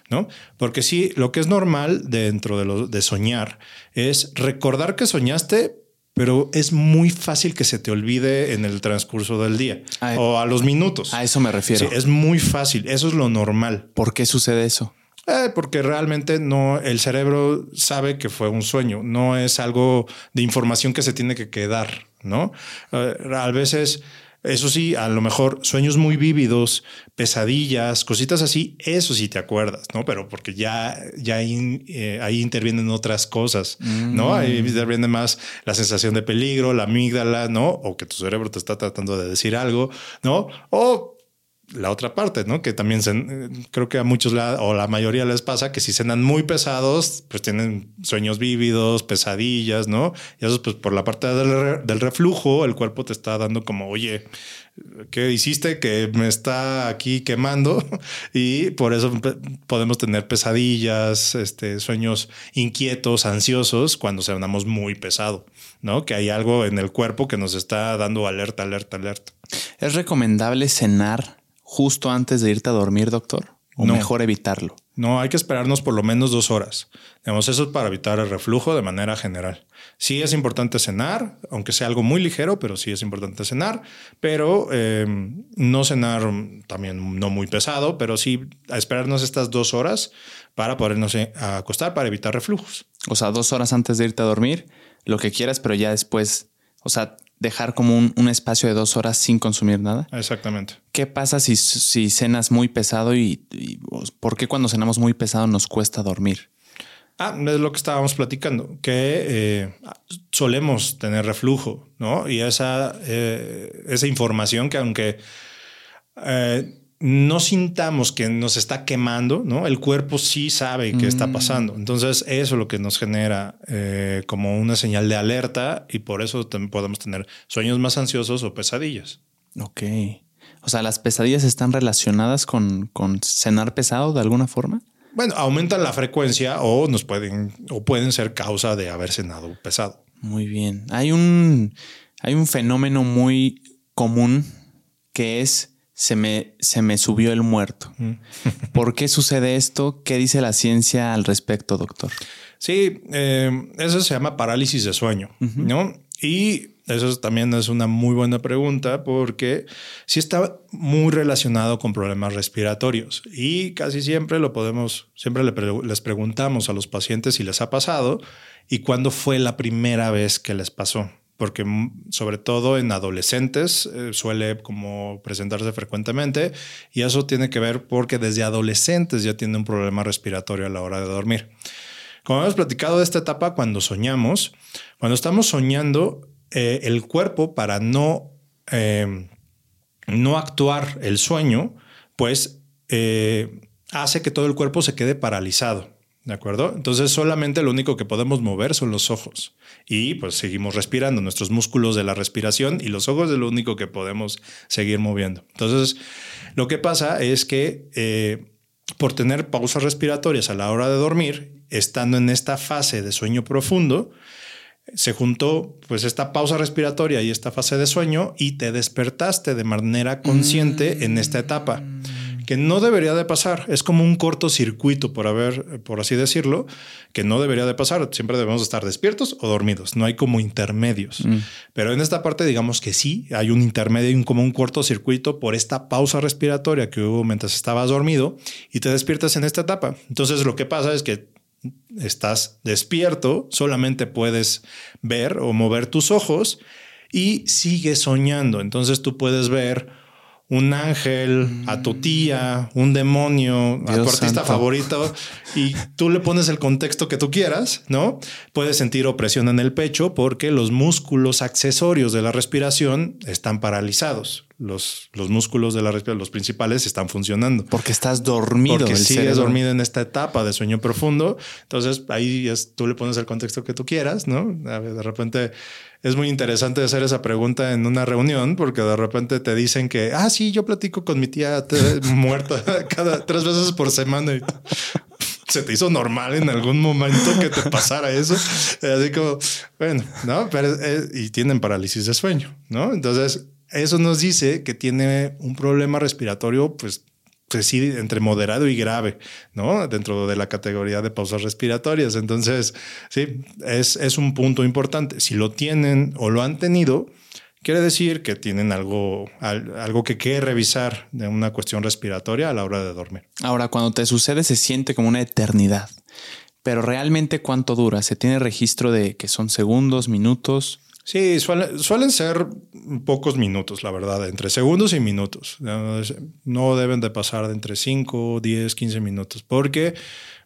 ¿No? Porque sí, lo que es normal dentro de, lo, de soñar es recordar que soñaste, pero es muy fácil que se te olvide en el transcurso del día o a los minutos. A eso me refiero. Sí, es muy fácil. Eso es lo normal. ¿Por qué sucede eso? Eh, porque realmente no, el cerebro sabe que fue un sueño, no es algo de información que se tiene que quedar, ¿no? Eh, a veces eso sí, a lo mejor sueños muy vívidos, pesadillas, cositas así, eso sí te acuerdas, ¿no? Pero porque ya, ya ahí, eh, ahí intervienen otras cosas, ¿no? Ahí mm. interviene más la sensación de peligro, la amígdala, ¿no? O que tu cerebro te está tratando de decir algo, ¿no? O la otra parte, ¿no? Que también creo que a muchos o la mayoría les pasa que si cenan muy pesados, pues tienen sueños vívidos, pesadillas, ¿no? Y eso pues por la parte del, del reflujo, el cuerpo te está dando como, oye, ¿qué hiciste que me está aquí quemando? Y por eso podemos tener pesadillas, este, sueños inquietos, ansiosos, cuando cenamos muy pesado, ¿no? Que hay algo en el cuerpo que nos está dando alerta, alerta, alerta. ¿Es recomendable cenar justo antes de irte a dormir, doctor? ¿O mejor evitarlo? No hay que esperarnos por lo menos dos horas. Digamos, eso es para evitar el reflujo de manera general. Sí es importante cenar, aunque sea algo muy ligero, pero sí es importante cenar, pero eh, no cenar también no muy pesado, pero sí a esperarnos estas dos horas para podernos eh, acostar para evitar reflujos. O sea, dos horas antes de irte a dormir, lo que quieras, pero ya después, o sea, dejar como un, espacio de dos horas sin consumir nada. Exactamente. ¿Qué pasa si, si cenas muy pesado y, por qué cuando cenamos muy pesado nos cuesta dormir? Ah, es lo que estábamos platicando, que eh, solemos tener reflujo, ¿no? Y esa, eh, esa información que aunque eh, no sintamos que nos está quemando, ¿no? El cuerpo sí sabe qué está mm. pasando. Entonces, eso es lo que nos genera eh, como una señal de alerta y por eso podemos tener sueños más ansiosos o pesadillas. Ok. O sea, ¿las pesadillas están relacionadas con, con cenar pesado de alguna forma? Bueno, aumentan la frecuencia o nos pueden, o pueden ser causa de haber cenado pesado. Muy bien. Hay un, hay un fenómeno muy común que es se me, se me subió el muerto. Mm. ¿Por qué sucede esto? ¿Qué dice la ciencia al respecto, doctor? Sí, eh, eso se llama parálisis de sueño, ¿no? Y eso también es una muy buena pregunta porque sí está muy relacionado con problemas respiratorios y casi siempre lo podemos, siempre les preguntamos a los pacientes si les ha pasado y cuándo fue la primera vez que les pasó porque sobre todo en adolescentes eh, suele como presentarse frecuentemente y eso tiene que ver porque desde adolescentes ya tiene un problema respiratorio a la hora de dormir. Como hemos platicado de esta etapa cuando soñamos, cuando estamos soñando, eh, el cuerpo para no, eh, no actuar el sueño, pues hace que todo el cuerpo se quede paralizado. ¿De acuerdo? Entonces solamente lo único que podemos mover son los ojos y pues seguimos respirando, nuestros músculos de la respiración y los ojos es lo único que podemos seguir moviendo. Entonces lo que pasa es que eh, por tener pausas respiratorias a la hora de dormir, estando en esta fase de sueño profundo, se juntó pues esta pausa respiratoria y esta fase de sueño y te despertaste de manera consciente en esta etapa que no debería de pasar. Es como un cortocircuito, por haber, por así decirlo, que no debería de pasar. Siempre debemos estar despiertos o dormidos. No hay como intermedios. Mm. Pero en esta parte, digamos que sí, hay un intermedio y como un cortocircuito por esta pausa respiratoria que hubo mientras estabas dormido y te despiertas en esta etapa. Entonces lo que pasa es que estás despierto, solamente puedes ver o mover tus ojos y sigues soñando. Entonces tú puedes ver un ángel, a tu tía, un demonio, a tu artista favorito y tú le pones el contexto que tú quieras, ¿no? Puedes sentir opresión en el pecho porque los músculos accesorios de la respiración están paralizados. Los, los músculos de la respiración, los principales, están funcionando. Porque estás dormido. Porque sigues dormido en esta etapa de sueño profundo. Entonces ahí es, tú le pones el contexto que tú quieras, ¿no? De repente es muy interesante hacer esa pregunta en una reunión porque de repente te dicen que, ah, sí, yo platico con mi tía muerta cada tres veces por semana. Y se te hizo normal en algún momento que te pasara eso. Así como, bueno, no, pero y tienen parálisis de sueño, no? Entonces, eso nos dice que tiene un problema respiratorio, pues pues sí, entre moderado y grave, ¿no? Dentro de la categoría de pausas respiratorias. Entonces, sí, es, un punto importante. Si lo tienen o lo han tenido, quiere decir que tienen algo, algo que que revisar de una cuestión respiratoria a la hora de dormir. Ahora, cuando te sucede, se siente como una eternidad. Pero realmente, ¿cuánto dura? ¿Se tiene registro de que son segundos, minutos? Sí, suelen ser pocos minutos, la verdad, entre segundos y minutos. No deben de pasar de entre 5, 10, 15 minutos, porque,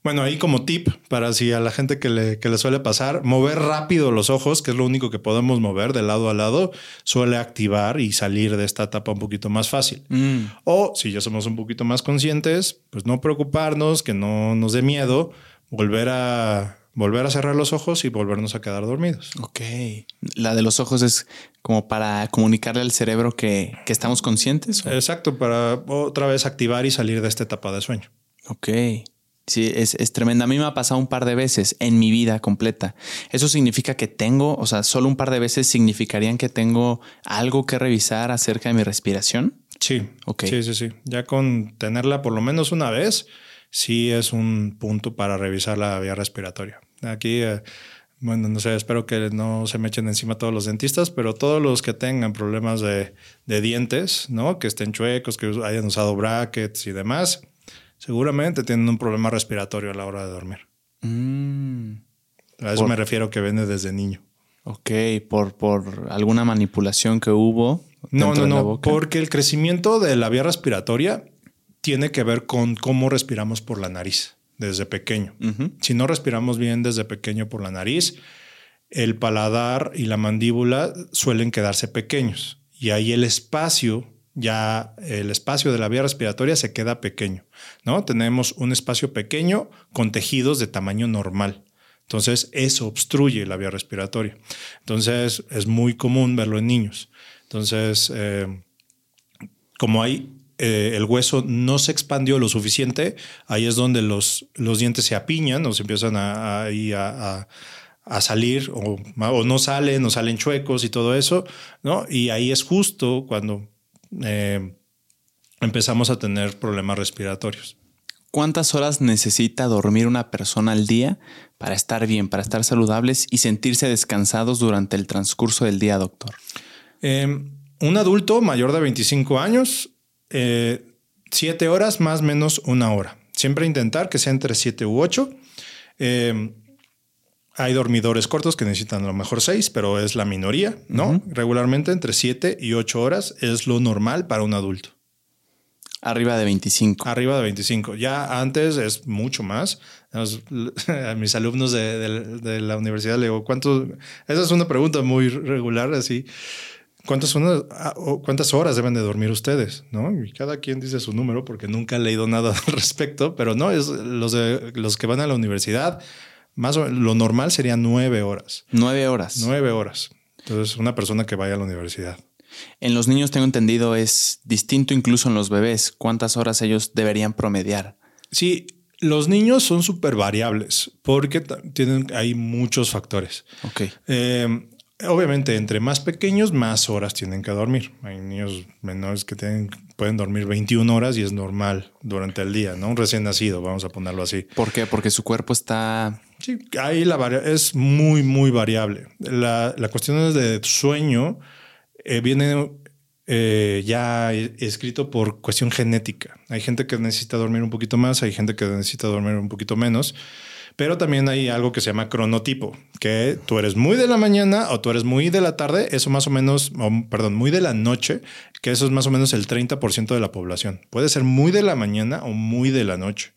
bueno, ahí como tip para si a la gente que le, que le suele pasar, mover rápido los ojos, que es lo único que podemos mover de lado a lado, suele activar y salir de esta etapa un poquito más fácil. Mm. O si ya somos un poquito más conscientes, pues no preocuparnos, que no nos dé miedo, volver a volver a cerrar los ojos y volvernos a quedar dormidos. Ok. La de los ojos es como para comunicarle al cerebro que, estamos conscientes. Exacto, para otra vez activar y salir de esta etapa de sueño. Ok. Sí, es, es tremenda. A mí me ha pasado un par de veces en mi vida completa. Eso significa que tengo, o sea, solo un par de veces significarían que tengo algo que revisar acerca de mi respiración. Sí. Ok. Sí, sí, sí. Ya con tenerla por lo menos una vez, sí es un punto para revisar la vía respiratoria. Aquí, eh, bueno, no sé, espero que no se me echen encima todos los dentistas, pero todos los que tengan problemas de, dientes, ¿no? Que estén chuecos, que hayan usado brackets y demás, seguramente tienen un problema respiratorio a la hora de dormir. Mm. A eso me refiero que viene desde niño. Ok, por, por alguna manipulación que hubo. No, no, no, porque el crecimiento de la vía respiratoria tiene que ver con cómo respiramos por la nariz desde pequeño. Si no respiramos bien desde pequeño por la nariz, el paladar y la mandíbula suelen quedarse pequeños y ahí el espacio ya el espacio de la vía respiratoria se queda pequeño, ¿no? Tenemos un espacio pequeño con tejidos de tamaño normal. Entonces, eso obstruye la vía respiratoria. Entonces, es muy común verlo en niños. Entonces, eh, como hay eh, el hueso no se expandió lo suficiente, ahí es donde los, los dientes se apiñan o se empiezan a, a, salir o, no salen o salen chuecos y todo eso, ¿no? Y ahí es justo cuando eh, empezamos a tener problemas respiratorios. ¿Cuántas horas necesita dormir una persona al día para estar bien, para estar saludables y sentirse descansados durante el transcurso del día, doctor? Em, un adulto mayor de 25 años eh, siete horas más menos una hora. Siempre intentar que sea entre siete u ocho. Eh, hay dormidores cortos que necesitan a lo mejor seis, pero es la minoría, ¿no? Regularmente entre siete y ocho horas es lo normal para un adulto. Arriba de 25. Arriba de 25. Ya antes es mucho más. A mis alumnos de, de la universidad le digo, ¿cuánto? Esa es una pregunta muy regular, así. ¿Cuántas, ah, ¿Cuántas horas deben de dormir ustedes? ¿no? Y cada quien dice su número porque nunca he leído nada al respecto, pero no, es los, de, los que van a la universidad, más o, lo normal sería nueve horas. Nueve horas. Nueve horas. Entonces, una persona que vaya a la universidad. En los niños, tengo entendido, es distinto incluso en los bebés. ¿Cuántas horas ellos deberían promediar? Sí, los niños son súper variables porque tienen, hay muchos factores. Ok. Eh, Obviamente, entre más pequeños, más horas tienen que dormir. Hay niños menores que tienen, pueden dormir 21 horas y es normal durante el día, ¿no? Un recién nacido, vamos a ponerlo así. ¿Por qué? Porque su cuerpo está... Sí, ahí la es muy, muy variable. La, cuestión de sueño eh, viene eh, ya escrito por cuestión genética. Hay gente que necesita dormir un poquito más, hay gente que necesita dormir un poquito menos. Pero también hay algo que se llama cronotipo, que tú eres muy de la mañana o tú eres muy de la tarde, eso más o menos, perdón, muy de la noche, que eso es más o menos el 30% de la población. Puede ser muy de la mañana o muy de la noche.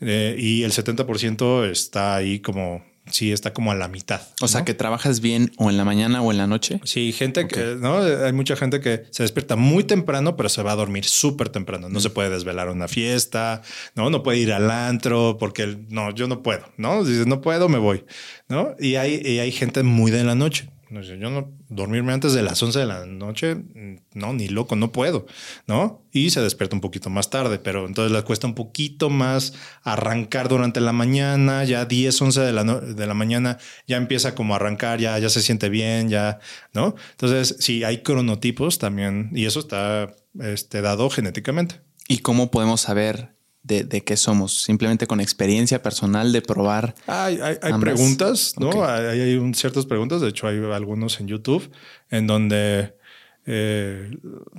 Eh, y el 70% está ahí como sí está como a la mitad. O sea, que trabajas bien o en la mañana o en la noche. Sí, gente que, ¿no? Hay mucha gente que se despierta muy temprano, pero se va a dormir súper temprano. No se puede desvelar una fiesta, ¿no? No puede ir al antro porque no, yo no puedo, ¿no? Dice, no puedo, me voy, ¿no? Y hay, y hay gente muy de la noche. Yo no dormirme antes de las 11 de la noche, no, ni loco, no puedo, ¿no? Y se despierta un poquito más tarde, pero entonces le cuesta un poquito más arrancar durante la mañana, ya 10, 11 de la, de la mañana ya empieza como a arrancar, ya, ya se siente bien, ya, ¿no? Entonces, sí, hay cronotipos también y eso está este, dado genéticamente. ¿Y cómo podemos saber de, qué somos, simplemente con experiencia personal de probar. Hay, hay, preguntas, ¿no? Hay, hay, ciertas preguntas, de hecho hay algunos en YouTube en donde eh,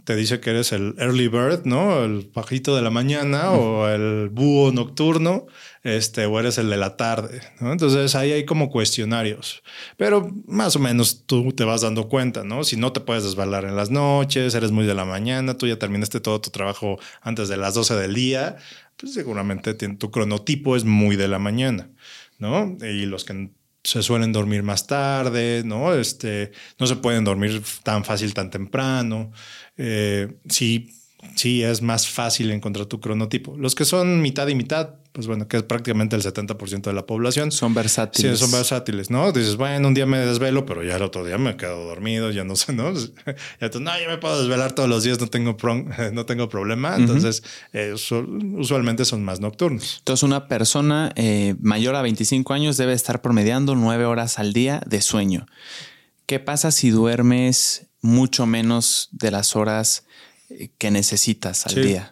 te dice que eres el early bird, ¿no? El pajito de la mañana o el búho nocturno, este, o eres el de la tarde, ¿no? Entonces ahí hay como cuestionarios, pero más o menos tú te vas dando cuenta, ¿no? Si no te puedes desbalar en las noches, eres muy de la mañana, tú ya terminaste todo tu trabajo antes de las 12 del día, pues seguramente tu cronotipo es muy de la mañana, ¿no? Y los que se suelen dormir más tarde, ¿no? Este, no se pueden dormir tan fácil tan temprano. Eh, sí, sí es más fácil encontrar tu cronotipo. Los que son mitad y mitad, pues bueno, que es prácticamente el 70% de la población. Son versátiles. Sí, son versátiles, ¿no? Dices, bueno, un día me desvelo, pero ya el otro día me quedo dormido, ya no sé, ¿no? Ya tú, no, yo me puedo desvelar todos los días, no tengo, no tengo problema. Entonces, eh, usualmente son más nocturnos. Entonces, una persona eh, mayor a 25 años debe estar promediando nueve horas al día de sueño. ¿Qué pasa si duermes mucho menos de las horas que necesitas al día?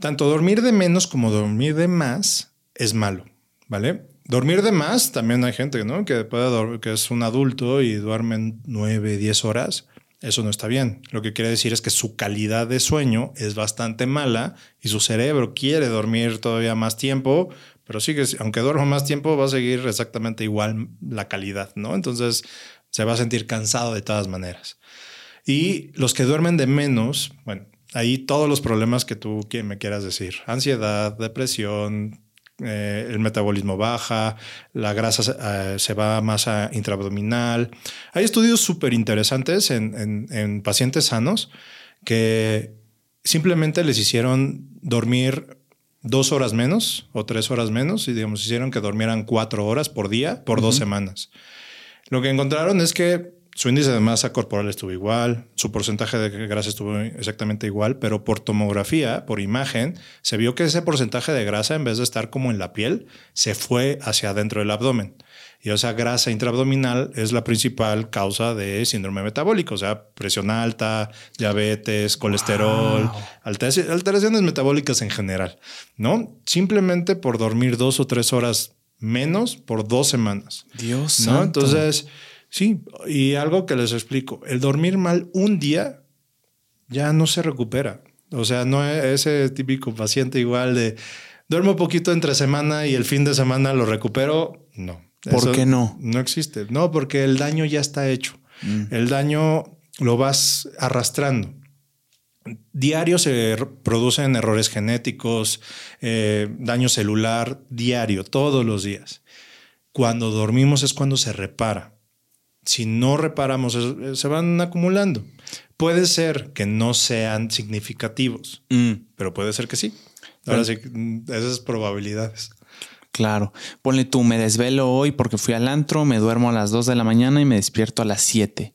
tanto dormir de menos como dormir de más es malo, ¿vale? Dormir de más, también hay gente ¿no? que, puede que es un adulto y duermen 9, 10 horas. Eso no está bien. Lo que quiere decir es que su calidad de sueño es bastante mala y su cerebro quiere dormir todavía más tiempo, pero sigue, aunque duerma más tiempo, va a seguir exactamente igual la calidad, ¿no? Entonces se va a sentir cansado de todas maneras. Y los que duermen de menos, bueno, ahí todos los problemas que tú me quieras decir, ansiedad, depresión, eh, el metabolismo baja, la grasa eh, se va más a intraabdominal. Hay estudios súper interesantes en, pacientes sanos que simplemente les hicieron dormir dos horas menos o tres horas menos y digamos hicieron que durmieran cuatro horas por día por dos semanas. Lo que encontraron es que su índice de masa corporal estuvo igual, su porcentaje de grasa estuvo exactamente igual, pero por tomografía, por imagen, se vio que ese porcentaje de grasa, en vez de estar como en la piel, se fue hacia adentro del abdomen. Y esa grasa intraabdominal es la principal causa de síndrome metabólico, o sea, presión alta, diabetes, colesterol, alteraciones metabólicas en general, ¿no? Simplemente por dormir dos o tres horas menos por dos semanas. Dios. ¿no? Entonces Sí, y algo que les explico, el dormir mal un día ya no se recupera. O sea, no es ese típico paciente igual de duermo poquito entre semana y el fin de semana lo recupero. No. ¿Por qué no? No existe. No, porque el daño ya está hecho. Mm. El daño lo vas arrastrando. Diario se producen errores genéticos, eh, daño celular, diario, todos los días. Cuando dormimos es cuando se repara si no reparamos, eh, se van acumulando. Puede ser que no sean significativos, mm. pero puede ser que sí. Ahora sí, mm, esas probabilidades. Claro. Ponle tú, me desvelo hoy porque fui al antro, me duermo a las 2 de la mañana y me despierto a las 7.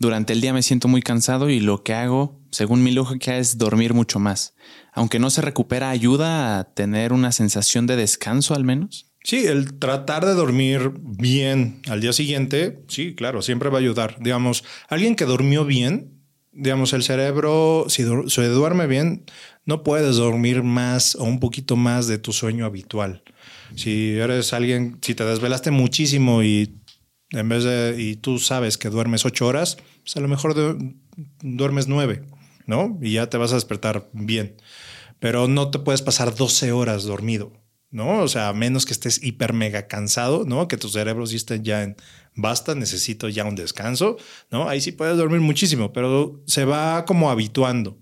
Durante el día me siento muy cansado y lo que hago, según mi lógica, es dormir mucho más. Aunque no se recupera, ayuda a tener una sensación de descanso al menos. Sí, el tratar de dormir bien al día siguiente, sí, claro, siempre va a ayudar. Digamos, alguien que durmió bien, digamos, el cerebro, si se duerme bien, no puedes dormir más o un poquito más de tu sueño habitual. Si eres alguien, si te desvelaste muchísimo y en vez de, y tú sabes que duermes ocho horas, pues a lo mejor duermes nueve, ¿no? Y ya te vas a despertar bien. Pero no te puedes pasar 12 horas dormido. ¿No? O sea, a menos que estés hiper mega cansado, ¿no? Que tu cerebro sí esté ya en basta, necesito ya un descanso, ¿no? Ahí sí puedes dormir muchísimo, pero se va como habituando.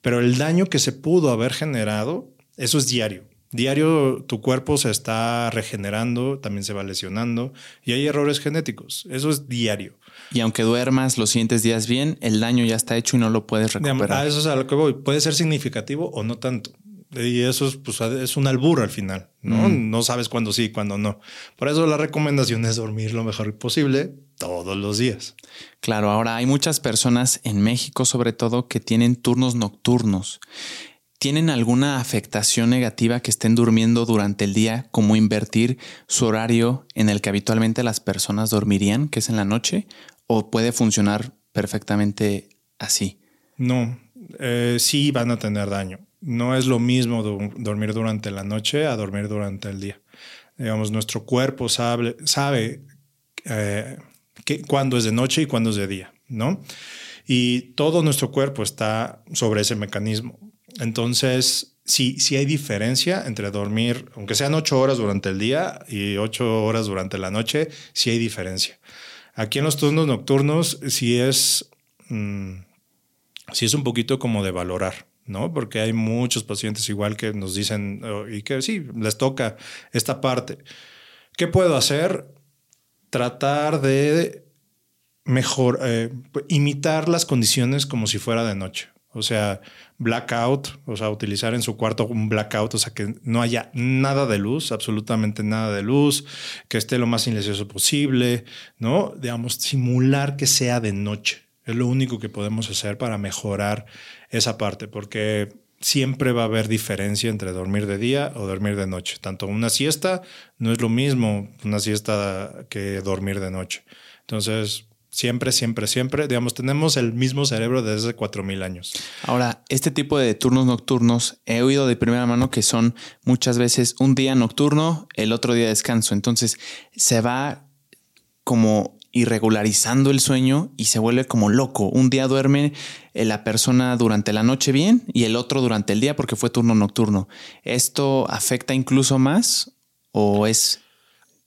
Pero el daño que se pudo haber generado, eso es diario. Diario tu cuerpo se está regenerando, también se va lesionando y hay errores genéticos. Eso es diario. Y aunque duermas los siguientes días bien, el daño ya está hecho y no lo puedes recuperar. A eso es a lo que voy. Puede ser significativo o no tanto. Y eso es, pues, es un albur al final, ¿no? Mm. No sabes cuándo sí, cuándo no. Por eso la recomendación es dormir lo mejor posible todos los días. Claro, ahora hay muchas personas en México sobre todo que tienen turnos nocturnos. ¿Tienen alguna afectación negativa que estén durmiendo durante el día, como invertir su horario en el que habitualmente las personas dormirían, que es en la noche? ¿O puede funcionar perfectamente así? No, eh, sí van a tener daño no es lo mismo dormir durante la noche a dormir durante el día. Digamos, nuestro cuerpo sabe, sabe eh, cuándo es de noche y cuándo es de día, ¿no? Y todo nuestro cuerpo está sobre ese mecanismo. Entonces, sí, sí hay diferencia entre dormir, aunque sean ocho horas durante el día y ocho horas durante la noche, sí hay diferencia. Aquí en los turnos nocturnos sí es, mm, sí es un poquito como de valorar. ¿No? Porque hay muchos pacientes igual que nos dicen oh, y que sí, les toca esta parte. ¿Qué puedo hacer? Tratar de mejor, eh, imitar las condiciones como si fuera de noche. O sea, blackout, o sea, utilizar en su cuarto un blackout, o sea, que no haya nada de luz, absolutamente nada de luz, que esté lo más silencioso posible, ¿no? Digamos, simular que sea de noche. Es lo único que podemos hacer para mejorar esa parte, porque siempre va a haber diferencia entre dormir de día o dormir de noche. Tanto una siesta no es lo mismo una siesta que dormir de noche. Entonces, Siempre, siempre, siempre. Digamos, tenemos el mismo cerebro desde 4.000 años. Ahora, este tipo de turnos nocturnos, he oído de primera mano que son muchas veces un día nocturno, el otro día descanso. Entonces, se va como irregularizando el sueño y se vuelve como loco. Un día duerme eh, la persona durante la noche bien y el otro durante el día porque fue turno nocturno. ¿Esto afecta incluso más o es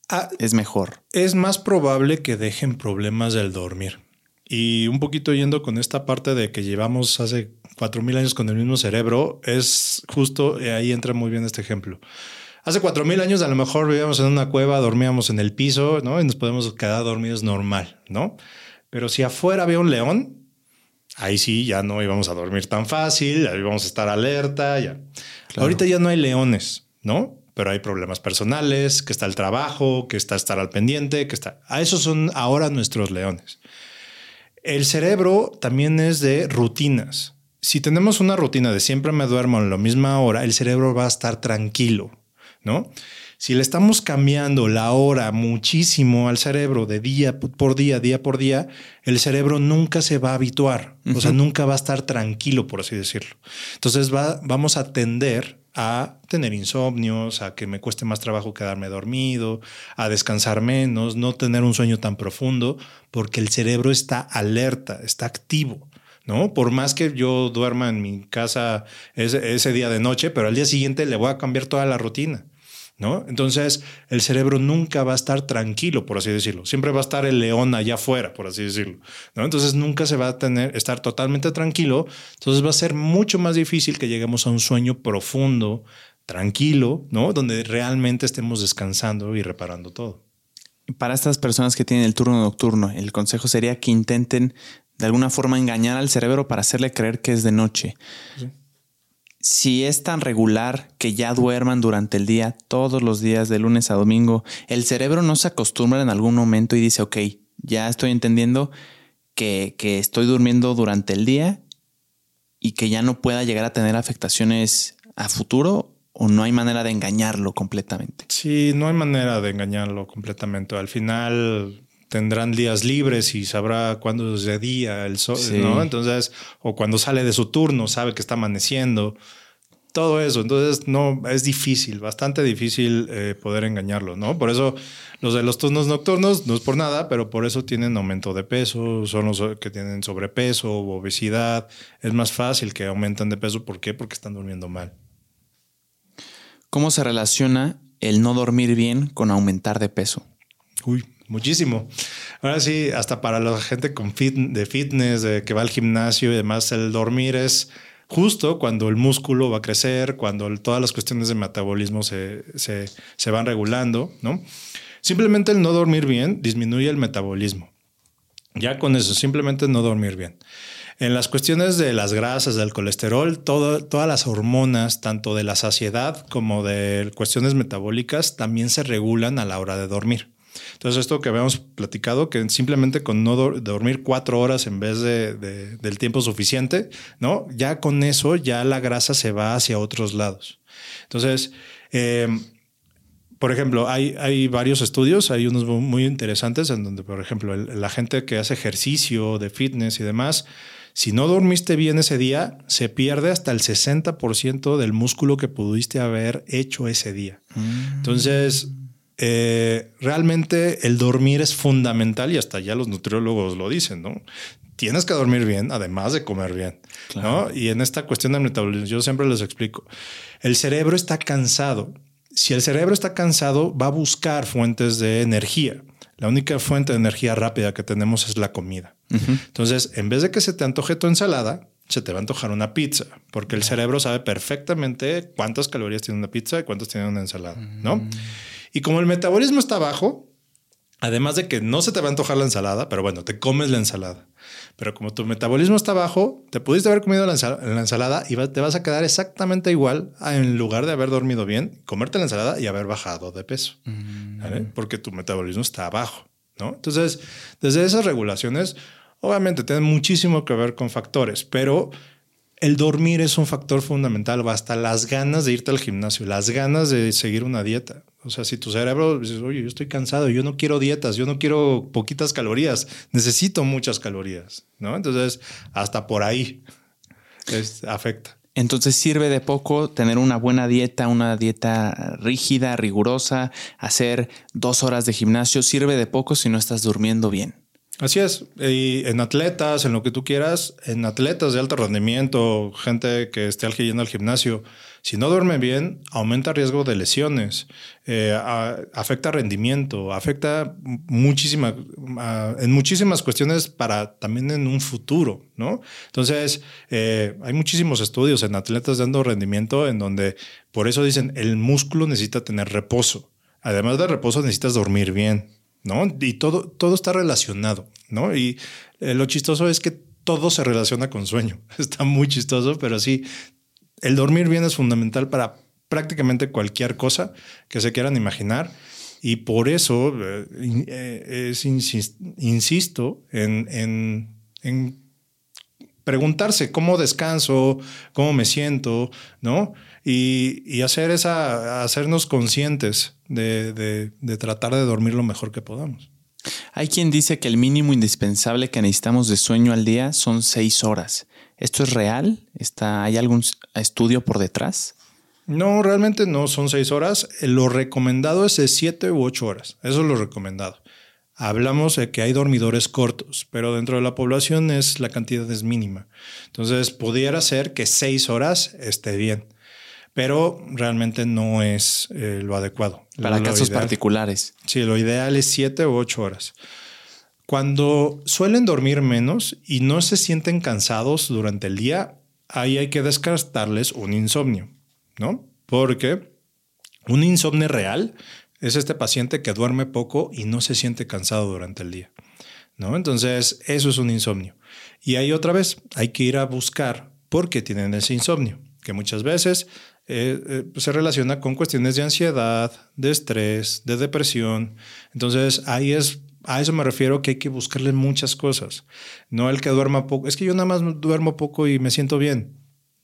Ah, es mejor. Es más probable que dejen problemas del dormir. Y un poquito yendo con esta parte de que llevamos hace 4.000 años con el mismo cerebro, es justo eh, ahí entra muy bien este ejemplo. Hace 4.000 años a lo mejor vivíamos en una cueva, dormíamos en el piso, ¿no? Y nos podemos quedar dormidos normal, ¿no? Pero si afuera había un león, ahí sí ya no íbamos a dormir tan fácil, ahí íbamos a estar alerta, ya. Ahorita ya no hay leones, ¿no? pero hay problemas personales, que está el trabajo, que está estar al pendiente, que está... A esos son ahora nuestros leones. El cerebro también es de rutinas. Si tenemos una rutina de siempre me duermo en la misma hora, el cerebro va a estar tranquilo, ¿no? Si le estamos cambiando la hora muchísimo al cerebro de día por día, día por día, el cerebro nunca se va a habituar, o sea, nunca va a estar tranquilo, por así decirlo. Entonces va, vamos a tender a tener insomnios, a que me cueste más trabajo quedarme dormido, a descansar menos, no tener un sueño tan profundo, porque el cerebro está alerta, está activo. ¿no? Por más que yo duerma en mi casa ese, ese, día de noche, pero al día siguiente le voy a cambiar toda la rutina. ¿No? Entonces, el cerebro nunca va a estar tranquilo, por así decirlo. Siempre va a estar el león allá afuera, por así decirlo, ¿no? Entonces, nunca se va a tener, estar totalmente tranquilo. Entonces, va a ser mucho más difícil que lleguemos a un sueño profundo, tranquilo, ¿no? Donde realmente estemos descansando y reparando todo. Para estas personas que tienen el turno nocturno, el consejo sería que intenten de alguna forma engañar al cerebro para hacerle creer que es de noche si es tan regular que ya duerman durante el día, todos los días, de lunes a domingo, el cerebro no se acostumbra en algún momento y dice, ok, ya estoy entendiendo que, que estoy durmiendo durante el día y que ya no pueda llegar a tener afectaciones a futuro o no hay manera de engañarlo completamente. Sí, no hay manera de engañarlo completamente. Al final tendrán días libres y sabrá cuándo es de día el sol, ¿no? Entonces, o cuando sale de su turno, sabe que está amaneciendo, todo eso. Entonces, no, es difícil, bastante difícil eh, poder engañarlo, ¿no? Por eso los de los turnos nocturnos no es por nada, pero por eso tienen aumento de peso, son los que tienen sobrepeso obesidad. Es más fácil que aumentan de peso. ¿Por qué? Porque están durmiendo mal. ¿Cómo se relaciona el no dormir bien con aumentar de peso? Uy, Muchísimo. Ahora sí, hasta para la gente con fit, de fitness, de que va al gimnasio y demás, el dormir es justo cuando el músculo va a crecer, cuando todas las cuestiones de metabolismo se, se, se van regulando, ¿no? Simplemente el no dormir bien disminuye el metabolismo. Ya con eso, simplemente no dormir bien. En las cuestiones de las grasas, del colesterol, todas las hormonas, tanto de la saciedad como de cuestiones metabólicas, también se regulan a la hora de dormir. Entonces, esto que habíamos platicado, que simplemente con no dormir cuatro horas en vez de, del tiempo suficiente, ¿no? Ya con eso, ya la grasa se va hacia otros lados. Entonces, em, por ejemplo, hay, hay varios estudios, hay unos muy interesantes en donde, por ejemplo, la gente que hace ejercicio de fitness y demás, si no dormiste bien ese día, se pierde hasta el 60% del músculo que pudiste haber hecho ese día. Mm. Entonces, eh, realmente el dormir es fundamental y hasta ya los nutriólogos lo dicen, ¿no? Tienes que dormir bien, además de comer bien, ¿no? Y en esta cuestión del metabolismo, yo siempre les explico, el cerebro está cansado. Si el cerebro está cansado, va a buscar fuentes de energía. La única fuente de energía rápida que tenemos es la comida. Entonces, en vez de que se te antoje tu ensalada, se te va a antojar una pizza, porque el cerebro sabe perfectamente cuántas calorías tiene una pizza y cuántas tiene una ensalada, ¿no? Mm. Y como el metabolismo está bajo, además de que no se te va a antojar la ensalada, pero bueno, te comes la ensalada. Pero como tu metabolismo está bajo, te pudiste haber comido la, ensalada y te vas a quedar exactamente igual en lugar de haber dormido bien, comerte la ensalada y haber bajado de peso. Mm. Porque tu metabolismo está bajo. ¿no? Entonces, desde esas regulaciones, obviamente tienen muchísimo que ver con factores, pero el dormir es un factor fundamental, hasta las ganas de irte al gimnasio, las ganas de seguir una dieta. O sea, si tu cerebro dices, oye, yo estoy cansado, yo no quiero dietas, yo no quiero poquitas calorías, necesito muchas calorías, ¿no? Entonces, hasta por ahí afecta. Entonces sirve de poco tener una buena dieta, una dieta rígida, rigurosa, hacer dos horas de gimnasio, sirve de poco si no estás durmiendo bien. Así es. Y en atletas, en lo que tú quieras, en atletas de alto rendimiento, gente que esté yendo al gimnasio, si no duerme bien, aumenta riesgo de lesiones, eh, afecta rendimiento, afecta muchísima, en muchísimas cuestiones para también en un futuro, ¿no? Entonces, eh, hay muchísimos estudios en atletas de alto rendimiento en donde por eso dicen el músculo necesita tener reposo. Además de reposo, necesitas dormir bien. ¿no? Y todo, todo está relacionado, ¿no? Y eh, lo chistoso es que todo se relaciona con sueño. Está muy chistoso, pero sí, el dormir bien es fundamental para prácticamente cualquier cosa que se quieran imaginar. Y por eso eh, eh, es, insisto en, en, en preguntarse cómo descanso, cómo me siento, ¿no? y, hacer esa, hacernos conscientes de, tratar de dormir lo mejor que podamos. Hay quien dice que el mínimo indispensable que necesitamos de sueño al día son seis horas. ¿Esto es real? ¿Está, ¿Hay algún estudio por detrás? No, realmente no son seis horas. Lo recomendado es de siete u ocho horas. Eso es lo recomendado. Hablamos de que hay dormidores cortos, pero dentro de la población es la cantidad es mínima. Entonces, pudiera ser que seis horas esté bien pero realmente no es eh, lo adecuado. Para casos particulares. Sí, lo ideal es siete u ocho horas. Cuando suelen dormir menos y no se sienten cansados durante el día, ahí hay que descartarles un insomnio, ¿no? Porque un insomnio real es este paciente que duerme poco y no se siente cansado durante el día, ¿no? Entonces, eso es un insomnio. Y ahí otra vez hay que ir a buscar por qué tienen ese insomnio, que muchas veces eh, eh, se relaciona con cuestiones de ansiedad, de estrés, de depresión. Entonces, ahí es, a eso me refiero que hay que buscarle muchas cosas. No el que duerma poco. Es que yo nada más duermo poco y me siento bien.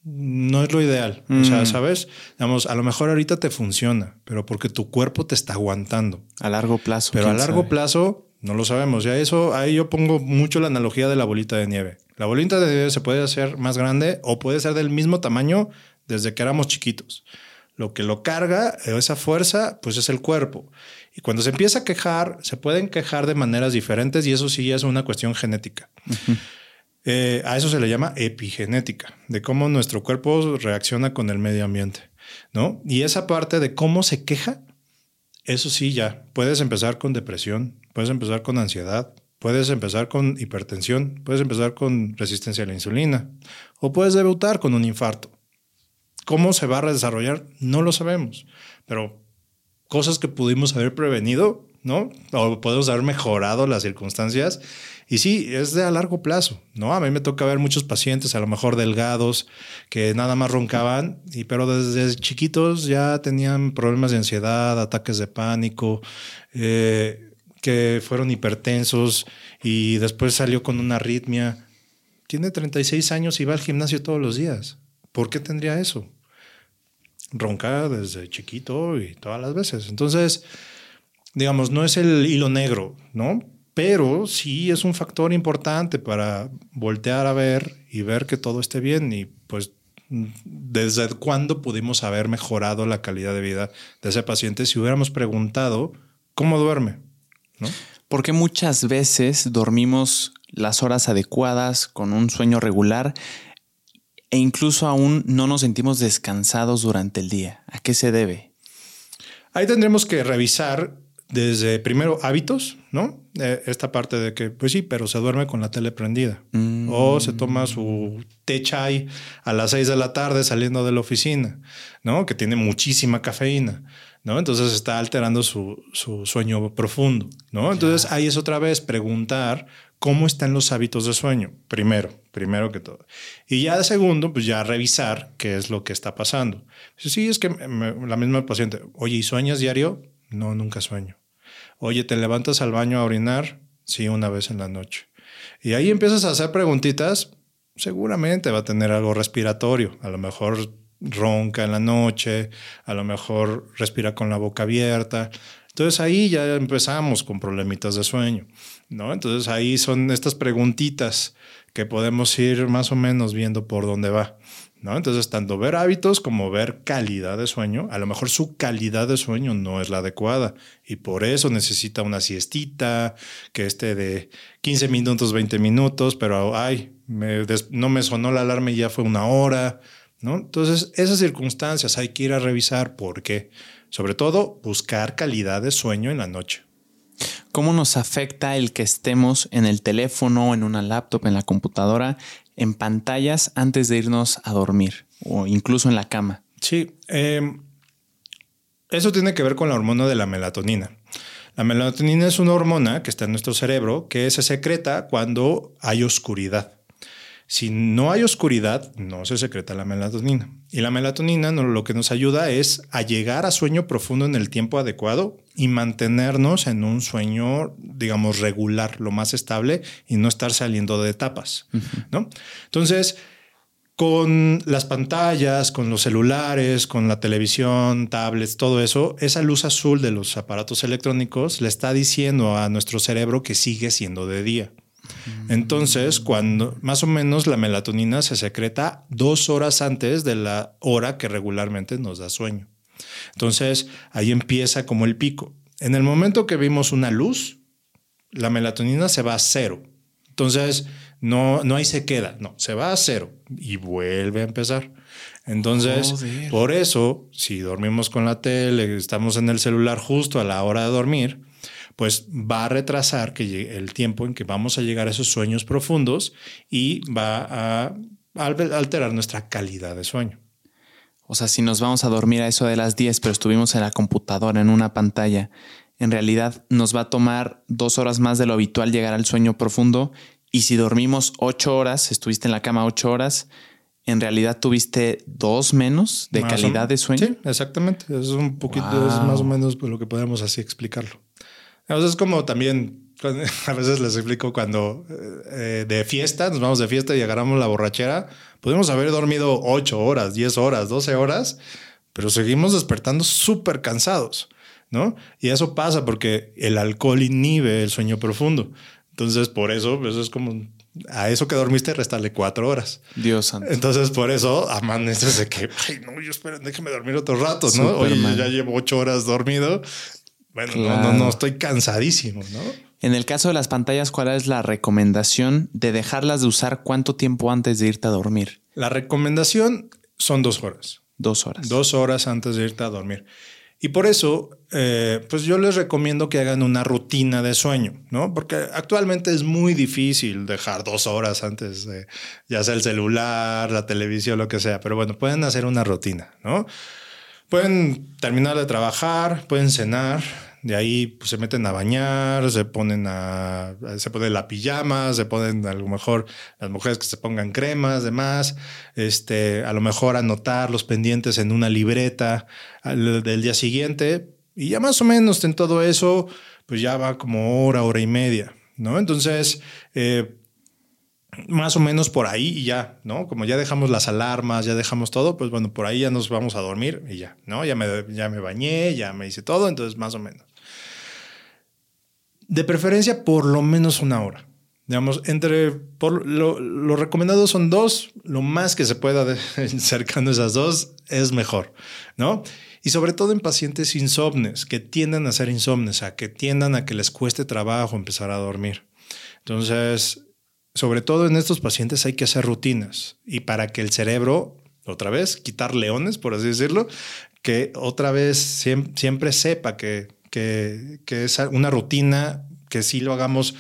No es lo ideal. O sea, mm. ¿sabes? Digamos, a lo mejor ahorita te funciona, pero porque tu cuerpo te está aguantando. A largo plazo. Pero a largo plazo no lo sabemos. Ya eso, ahí yo pongo mucho la analogía de la bolita de nieve. La bolita de nieve se puede hacer más grande o puede ser del mismo tamaño desde que éramos chiquitos. Lo que lo carga, esa fuerza, pues es el cuerpo. Y cuando se empieza a quejar, se pueden quejar de maneras diferentes y eso sí es una cuestión genética. Eh, a eso se le llama epigenética, de cómo nuestro cuerpo reacciona con el medio ambiente, ¿no? Y esa parte de cómo se queja, eso sí ya, puedes empezar con depresión, puedes empezar con ansiedad, puedes empezar con hipertensión, puedes empezar con resistencia a la insulina o puedes debutar con un infarto. ¿Cómo se va a desarrollar? No lo sabemos, pero cosas que pudimos haber prevenido, ¿no? O podemos haber mejorado las circunstancias. Y sí, es de a largo plazo, ¿no? A mí me toca ver muchos pacientes, a lo mejor delgados, que nada más roncaban, y, pero desde chiquitos ya tenían problemas de ansiedad, ataques de pánico, eh, que fueron hipertensos y después salió con una arritmia. Tiene 36 años y va al gimnasio todos los días. ¿Por qué tendría eso? Ronca desde chiquito y todas las veces. Entonces, digamos, no es el hilo negro, ¿no? Pero sí es un factor importante para voltear a ver y ver que todo esté bien y pues desde cuándo pudimos haber mejorado la calidad de vida de ese paciente si hubiéramos preguntado cómo duerme, ¿no? Porque muchas veces dormimos las horas adecuadas con un sueño regular e incluso aún no nos sentimos descansados durante el día. ¿A qué se debe? Ahí tendremos que revisar desde primero hábitos, ¿no? Eh, esta parte de que, pues sí, pero se duerme con la tele prendida. Mm. O se toma su té chai a las seis de la tarde saliendo de la oficina, ¿no? Que tiene muchísima cafeína, ¿no? Entonces está alterando su, sueño profundo, ¿no? Entonces ahí es otra vez preguntar cómo están los hábitos de sueño, primero, primero que todo. Y ya de segundo, pues ya revisar qué es lo que está pasando. Sí, es que la misma paciente, oye, ¿y sueñas diario? No, nunca sueño. Oye, ¿te levantas al baño a orinar? Sí, una vez en la noche. Y ahí empiezas a hacer preguntitas, seguramente va a tener algo respiratorio, a lo mejor ronca en la noche, a lo mejor respira con la boca abierta. Entonces ahí ya empezamos con problemitas de sueño, ¿no? Entonces ahí son estas preguntitas que podemos ir más o menos viendo por dónde va. ¿No? Entonces, tanto ver hábitos como ver calidad de sueño, a lo mejor su calidad de sueño no es la adecuada y por eso necesita una siestita que esté de 15 minutos, 20 minutos, pero ay, no me sonó la alarma y ya fue una hora, ¿no? Entonces, esas circunstancias hay que ir a revisar por qué. Sobre todo, buscar calidad de sueño en la noche. ¿Cómo nos afecta el que estemos en el teléfono, en una laptop, en la computadora, en pantallas antes de irnos a dormir o incluso en la cama? Sí, em, eso tiene que ver con la hormona de la melatonina. La melatonina es una hormona que está en nuestro cerebro que se secreta cuando hay oscuridad. Si no hay oscuridad, no se secreta la melatonina. Y la melatonina lo que nos ayuda es a llegar a sueño profundo en el tiempo adecuado y mantenernos en un sueño, digamos, regular, lo más estable y no estar saliendo de etapas, ¿no? Entonces, con las pantallas, con los celulares, con la televisión, tablets, todo eso, esa luz azul de los aparatos electrónicos le está diciendo a nuestro cerebro que sigue siendo de día. Entonces, cuando más o menos la melatonina se secreta dos horas antes de la hora que regularmente nos da sueño. Entonces, ahí empieza como el pico. En el momento que vimos una luz, la melatonina se va a cero. Entonces, no, no ahí se queda, no, se va a cero y vuelve a empezar. Entonces, por eso, si dormimos con la tele, estamos en el celular justo a la hora de dormir, pues va a retrasar que el tiempo en que vamos a llegar a esos sueños profundos y va a alterar nuestra calidad de sueño. O sea, si nos vamos a dormir a eso de las 10, pero estuvimos en la computadora, en una pantalla, en realidad nos va a tomar dos horas más de lo habitual llegar al sueño profundo. Y si dormimos ocho horas, estuviste en la cama ocho horas, en realidad tuviste dos menos de calidad de sueño. Sí, exactamente. Es un poquito, es más o menos lo que podemos así explicarlo. Es como también, a veces les explico cuando eh, de fiesta, nos vamos de fiesta y agarramos la borrachera, podemos haber dormido 8 horas, 10 horas, 12 horas, pero seguimos despertando súper cansados, ¿no? Y eso pasa porque el alcohol inhibe el sueño profundo. Entonces, por eso, eso es como a eso que dormiste, restarle cuatro horas. Dios santo. Entonces, por eso amaneces de que, ay, no, yo espero, déjame dormir otro rato, ¿no? Oye, ya llevo ocho horas dormido bueno, no, no, estoy cansadísimo, ¿no? En el caso de las pantallas, ¿cuál es la recomendación de dejarlas de usar cuánto tiempo antes de irte a dormir? La recomendación son dos horas. Dos horas. Dos horas antes de irte a dormir. Y por eso, eh, pues yo les recomiendo que hagan una rutina de sueño, ¿no? Porque actualmente es muy difícil dejar dos horas antes de ya sea el celular, la televisión, lo que sea. Pero bueno, pueden hacer una rutina, ¿no? Pueden terminar de trabajar, pueden cenar, de ahí pues, se meten a bañar, se ponen a, se ponen la pijama, se ponen a lo mejor las mujeres que se pongan cremas, demás, este, a lo mejor anotar los pendientes en una libreta del día siguiente y ya más o menos en todo eso, pues ya va como hora, hora y media, ¿no? Entonces, eh, más o menos por ahí y ya, ¿no? Como ya dejamos las alarmas, ya dejamos todo, pues bueno, por ahí ya nos vamos a dormir y ya, ¿no? Ya me, ya me bañé, ya me hice todo, entonces más o menos. De preferencia por lo menos una hora. Digamos, entre por lo, recomendado son dos, lo más que se pueda cercando esas dos es mejor, ¿no? Y sobre todo en pacientes insomnes, que tiendan a ser insomnes, a que tiendan a que les cueste trabajo empezar a dormir. Entonces, sobre todo en estos pacientes hay que hacer rutinas y para que el cerebro, otra vez, quitar leones, por así decirlo, que otra vez siempre, sepa que, que, es una rutina que sí lo hagamos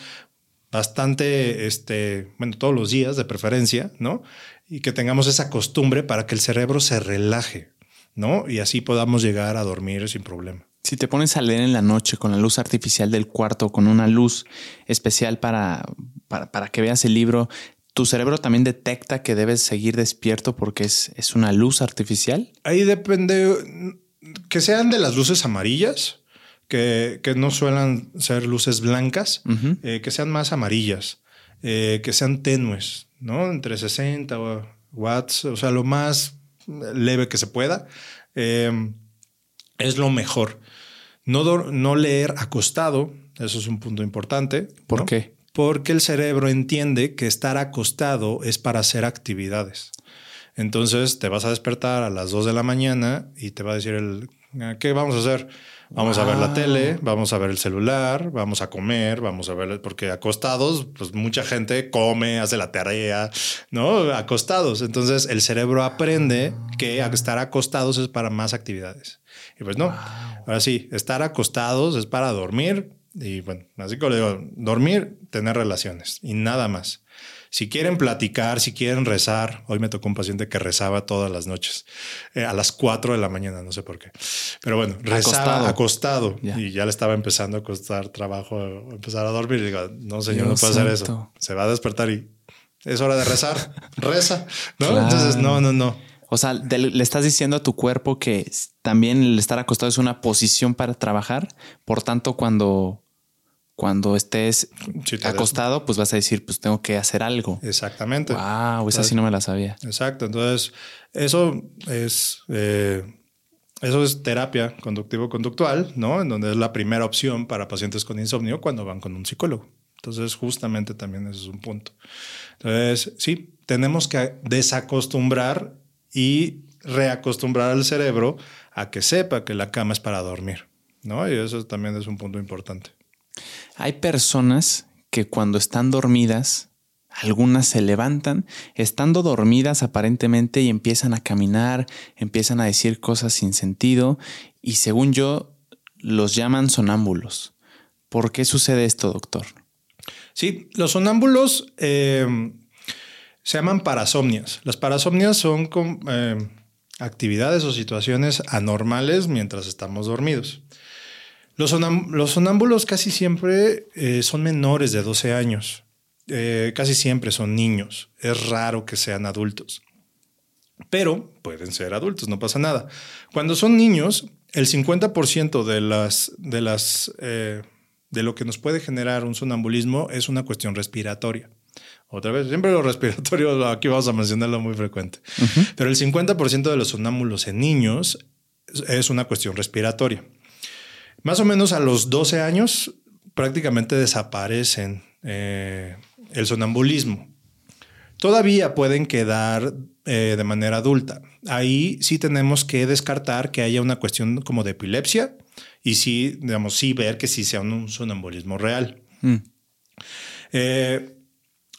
bastante, este, bueno, todos los días de preferencia, ¿no? Y que tengamos esa costumbre para que el cerebro se relaje, ¿no? Y así podamos llegar a dormir sin problema. Si te pones a leer en la noche con la luz artificial del cuarto, con una luz especial para, para, que veas el libro, ¿tu cerebro también detecta que debes seguir despierto porque es, es una luz artificial? Ahí depende, que sean de las luces amarillas, que, que no suelen ser luces blancas, eh, que sean más amarillas, eh, que sean tenues, ¿no? Entre 60 watts, o sea, lo más leve que se pueda, em, es lo mejor. No, no leer acostado, eso es un punto importante. ¿Por qué? Porque el cerebro entiende que estar acostado es para hacer actividades. Entonces te vas a despertar a las 2 de la mañana y te va a decir el, ¿qué vamos a hacer? Vamos a ver la tele, vamos a ver el celular, vamos a comer, vamos a ver, porque acostados, pues mucha gente come, hace la tarea, ¿no? Acostados. Entonces el cerebro aprende que estar acostados es para más actividades. Y pues no. Ahora sí, estar acostados es para dormir. Y bueno, así como le digo, dormir, tener relaciones y nada más. Si quieren platicar, si quieren rezar, hoy me tocó un paciente que rezaba todas las noches, eh, a las 4 de la mañana, no sé por qué. Pero bueno, rezaba acostado, y ya le estaba empezando a costar trabajo empezar a dormir. Y digo, no, señor, no puede hacer eso. Se va a despertar y es hora de rezar. Reza, ¿no? Entonces, no, no, no. O sea, le estás diciendo a tu cuerpo que también el estar acostado es una posición para trabajar. Por tanto, cuando cuando estés acostado, pues vas a decir, pues tengo que hacer algo. Exactamente. Wow, esa sí no me la sabía. Exacto. Entonces, eso es, eh, eso es terapia conductivo-conductual, ¿no? En donde es la primera opción para pacientes con insomnio cuando van con un psicólogo. Entonces, justamente también ese es un punto. Entonces, sí, tenemos que desacostumbrar y reacostumbrar al cerebro a que sepa que la cama es para dormir, ¿no? Y eso también es un punto importante. Hay personas que cuando están dormidas, algunas se levantan, estando dormidas aparentemente y empiezan a caminar, empiezan a decir cosas sin sentido y según yo los llaman sonámbulos. ¿Por qué sucede esto, doctor? Sí, los sonámbulos eh, se llaman parasomnias. Las parasomnias son eh, actividades o situaciones anormales mientras estamos dormidos. Los, sonámbulos casi siempre eh, son menores de 12 años. Eh, casi siempre son niños. Es raro que sean adultos. Pero pueden ser adultos, no pasa nada. Cuando son niños, el 50% de las, de de lo que nos puede generar un sonambulismo es una cuestión respiratoria. Otra vez, siempre lo respiratorio, aquí vamos a mencionarlo muy frecuente. Pero el 50% de los sonámbulos en niños es una cuestión respiratoria. Más o menos a los 12 años prácticamente desaparecen eh, el sonambulismo. Todavía pueden quedar eh, de manera adulta. Ahí sí tenemos que descartar que haya una cuestión como de epilepsia y sí, digamos, sí ver que sí sea un sonambulismo real. Mm. Eh,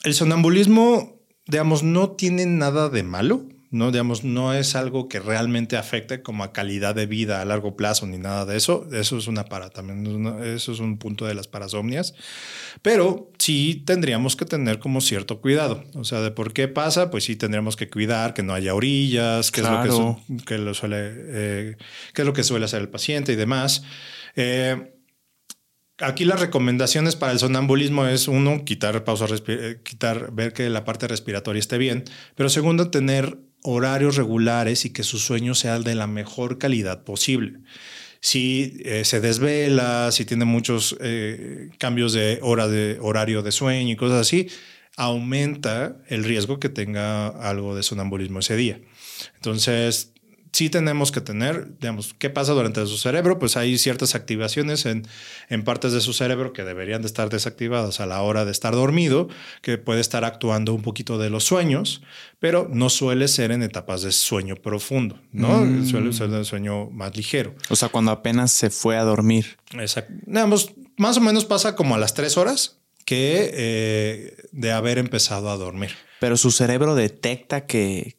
el sonambulismo, digamos, no tiene nada de malo. No, digamos, no es algo que realmente afecte como a calidad de vida a largo plazo ni nada de eso. Eso es una para también, eso es un punto de las parasomnias. Pero sí tendríamos que tener como cierto cuidado. O sea, de por qué pasa, pues sí tendríamos que cuidar que no haya orillas, que es lo que, lo suele, eh, que es lo que suele hacer el paciente y demás. Eh, aquí las recomendaciones para el sonambulismo es uno, quitar pausa, eh, quitar, ver que la parte respiratoria esté bien, pero segundo, tener horarios regulares y que su sueño sea de la mejor calidad posible. Si eh, se desvela, si tiene muchos eh, cambios de hora de horario de sueño y cosas así, aumenta el riesgo que tenga algo de sonambulismo ese día. Entonces, sí tenemos que tener, digamos, ¿qué pasa durante su cerebro? Pues hay ciertas activaciones en, en, partes de su cerebro que deberían de estar desactivadas a la hora de estar dormido, que puede estar actuando un poquito de los sueños, pero no suele ser en etapas de sueño profundo, ¿no? Mm. Suele ser de sueño más ligero. O sea, cuando apenas se fue a dormir. Exacto. Digamos, más o menos pasa como a las tres horas que eh, de haber empezado a dormir. Pero su cerebro detecta que,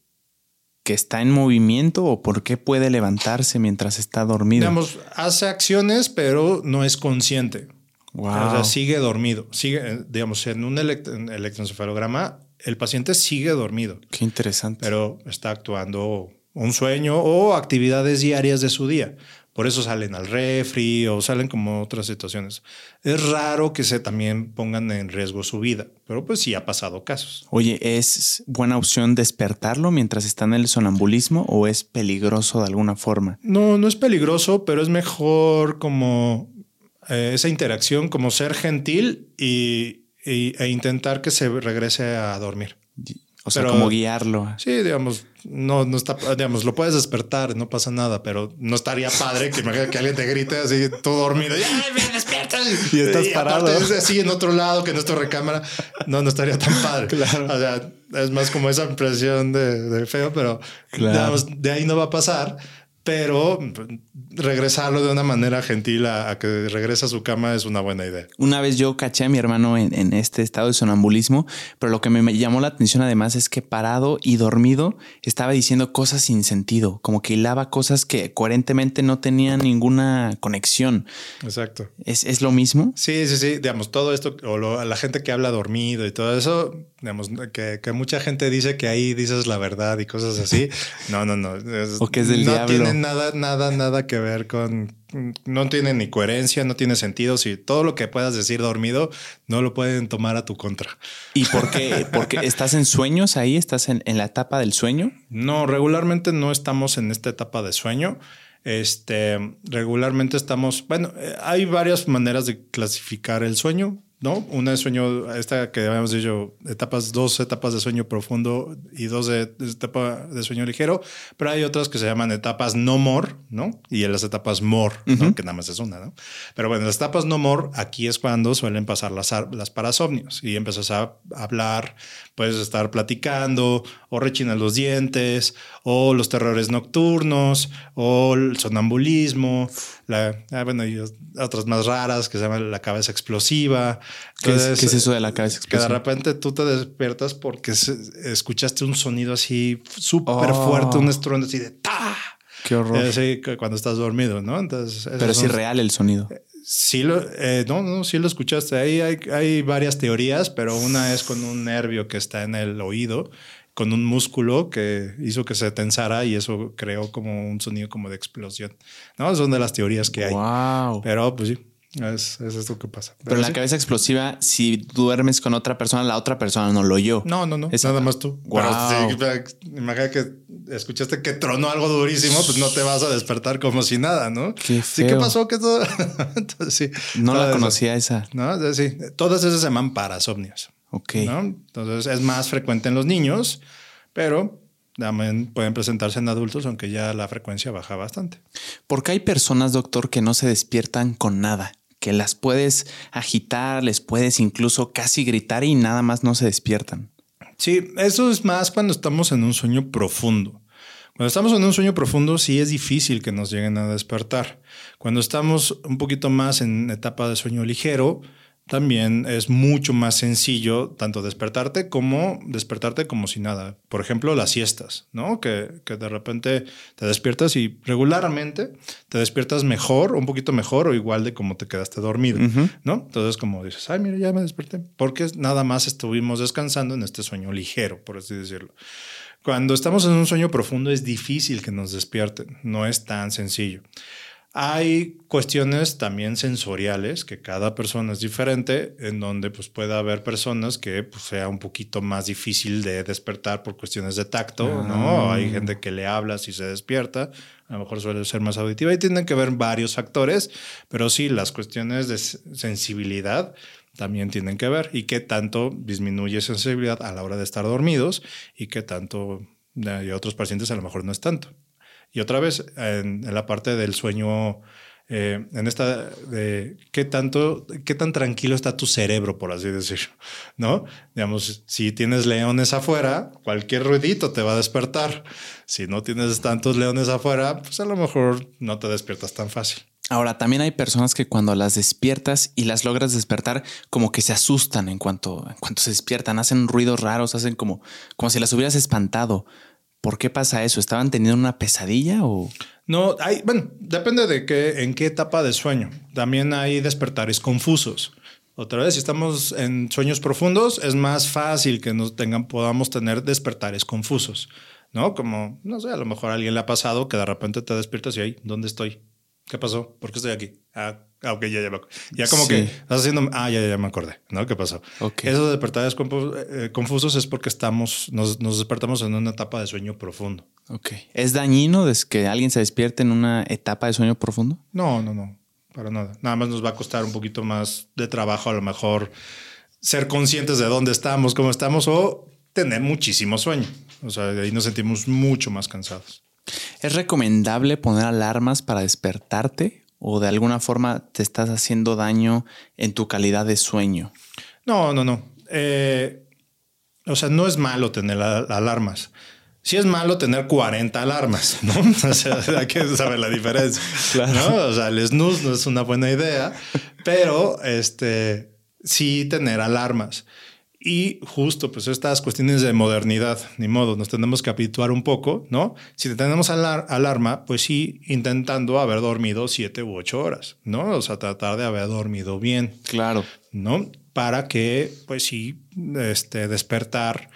que está en movimiento o por qué puede levantarse mientras está dormido? Digamos, hace acciones, pero no es consciente. O sea, sigue dormido. Sigue, eh, digamos, en un electroencefalograma, el paciente sigue dormido. Qué interesante. Pero está actuando un sueño o actividades diarias de su día. Por eso salen al refri o salen como otras situaciones. Es raro que se también pongan en riesgo su vida, pero pues sí ha pasado casos. Oye, ¿es buena opción despertarlo mientras está en el sonambulismo o es peligroso de alguna forma? No, no es peligroso, pero es mejor como eh, esa interacción, como ser gentil y, e intentar que se regrese a dormir. O sea, como guiarlo. Sí, digamos, no, no está, digamos, lo puedes despertar, no pasa nada, pero no estaría padre que imagínate que alguien te grite así todo dormido. ¡Ay, me despiertas! Y estás parado. así en otro lado que nuestra recámara. No, no estaría tan padre. Claro. O sea, es más como esa impresión de, feo, pero digamos, de ahí no va a pasar pero regresarlo de una manera gentil a, que regrese a su cama es una buena idea. Una vez yo caché a mi hermano en, este estado de sonambulismo, pero lo que me llamó la atención además es que parado y dormido estaba diciendo cosas sin sentido, como que hilaba cosas que coherentemente no tenían ninguna conexión. Exacto. ¿Es, lo mismo? Sí, sí, sí. Digamos, todo esto, o la gente que habla dormido y todo eso, digamos, que, mucha gente dice que ahí dices la verdad y cosas así. No, no, no. o que es del diablo nada, nada, nada que ver con. No tiene ni coherencia, no tiene sentido. Si todo lo que puedas decir dormido no lo pueden tomar a tu contra. ¿Y por qué? ¿Porque estás en sueños ahí? ¿Estás en, en la etapa del sueño? No, regularmente no estamos en esta etapa de sueño. Este, regularmente estamos, bueno, eh, hay varias maneras de clasificar el sueño. ¿No? Una de sueño, esta que habíamos dicho, etapas, dos etapas de sueño profundo y dos de, etapa de sueño ligero, pero hay otras que se llaman etapas no more, ¿no? Y en las etapas more, ¿no? Que nada más es una, ¿no? Pero bueno, las etapas no more, aquí es cuando suelen pasar las, las parasomnios y empiezas a hablar, puedes estar platicando o rechinas los dientes o los terrores nocturnos o el sonambulismo, la, ah, bueno, y otras más raras que se llaman la cabeza explosiva. ¿Qué, es, eso de la cabeza explosiva? Que de repente tú te despiertas porque escuchaste un sonido así súper fuerte, un oh. estruendo así de ¡ta! Qué horror. Así cuando estás dormido, ¿no? Entonces, Pero es irreal el sonido. Sí, lo, eh, no, no, sí lo escuchaste. Ahí hay, hay varias teorías, pero una es con un nervio que está en el oído con un músculo que hizo que se tensara y eso creó como un sonido como de explosión. No, son de las teorías que hay. Wow. Pero pues sí, es, es esto que pasa. Pero, la cabeza explosiva, si duermes con otra persona, la otra persona no lo oyó. No, no, no. Es nada más tú. Wow. imagina que escuchaste que tronó algo durísimo, pues no te vas a despertar como si nada, ¿no? Qué Sí, ¿qué pasó? ¿Qué todo? sí, no la conocía esa. No, sí. Todas esas se llaman parasomnios. Ok. Entonces es más frecuente en los niños, pero también pueden presentarse en adultos, aunque ya la frecuencia baja bastante. Porque hay personas, doctor, que no se despiertan con nada, que las puedes agitar, les puedes incluso casi gritar y nada más no se despiertan. Sí, eso es más cuando estamos en un sueño profundo. Cuando estamos en un sueño profundo, sí es difícil que nos lleguen a despertar. Cuando estamos un poquito más en etapa de sueño ligero, también es mucho más sencillo tanto despertarte como despertarte como si nada. Por ejemplo, las siestas, ¿no? Que, que, de repente te despiertas y regularmente te despiertas mejor, un poquito mejor o igual de como te quedaste dormido, ¿no? Entonces, como dices, ay, mira, ya me desperté, porque nada más estuvimos descansando en este sueño ligero, por así decirlo. Cuando estamos en un sueño profundo es difícil que nos despierten, no es tan sencillo. Hay cuestiones también sensoriales, que cada persona es diferente, en donde pues puede haber personas que pues, sea un poquito más difícil de despertar por cuestiones de tacto, ¿no? Ah. Hay gente que le hablas y se despierta, a lo mejor suele ser más auditiva y tienen que ver varios factores, pero sí, las cuestiones de sensibilidad también tienen que ver y qué tanto disminuye sensibilidad a la hora de estar dormidos y qué tanto de otros pacientes a lo mejor no es tanto. Y otra vez, en, la parte del sueño, eh, en esta de qué tanto, qué tan tranquilo está tu cerebro, por así decirlo, ¿no? Digamos, si tienes leones afuera, cualquier ruidito te va a despertar. Si no tienes tantos leones afuera, pues a lo mejor no te despiertas tan fácil. Ahora, también hay personas que cuando las despiertas y las logras despertar, como que se asustan en cuanto, en cuanto se despiertan, hacen ruidos raros, hacen como, como si las hubieras espantado. ¿Por qué pasa eso? ¿Estaban teniendo una pesadilla o...? No, hay, bueno, depende de qué, en qué etapa de sueño. También hay despertares confusos. Otra vez, si estamos en sueños profundos, es más fácil que nos tengan, podamos tener despertares confusos, ¿no? Como, no sé, a lo mejor a alguien le ha pasado que de repente te despiertas y ahí, ¿dónde estoy? ¿Qué pasó? ¿Por qué estoy aquí? Ah, ok, ya, ya, ya como que estás haciendo, ah, ya, ya me acordé, ¿no? ¿Qué pasó? Okay. Esos despertares eh, confusos es porque estamos, nos, nos, despertamos en una etapa de sueño profundo. Ok. ¿Es dañino que alguien se despierte en una etapa de sueño profundo? No, no, no, para nada. Nada más nos va a costar un poquito más de trabajo, a lo mejor ser conscientes de dónde estamos, cómo estamos o tener muchísimo sueño. O sea, de ahí nos sentimos mucho más cansados. ¿Es recomendable poner alarmas para despertarte o de alguna forma te estás haciendo daño en tu calidad de sueño? No, no, no. Eh, o sea, no es malo tener alarmas. Sí es malo tener 40 alarmas, ¿no? O sea, hay que saber la diferencia. ¿no? O sea, el snooze no es una buena idea, pero este, sí tener alarmas. Y justo, pues estas cuestiones de modernidad, ni modo, nos tenemos que habituar un poco, ¿no? Si tenemos alarma, pues sí, intentando haber dormido siete u ocho horas, ¿no? O sea, tratar de haber dormido bien. Claro. ¿No? Para que, pues sí, este, despertar,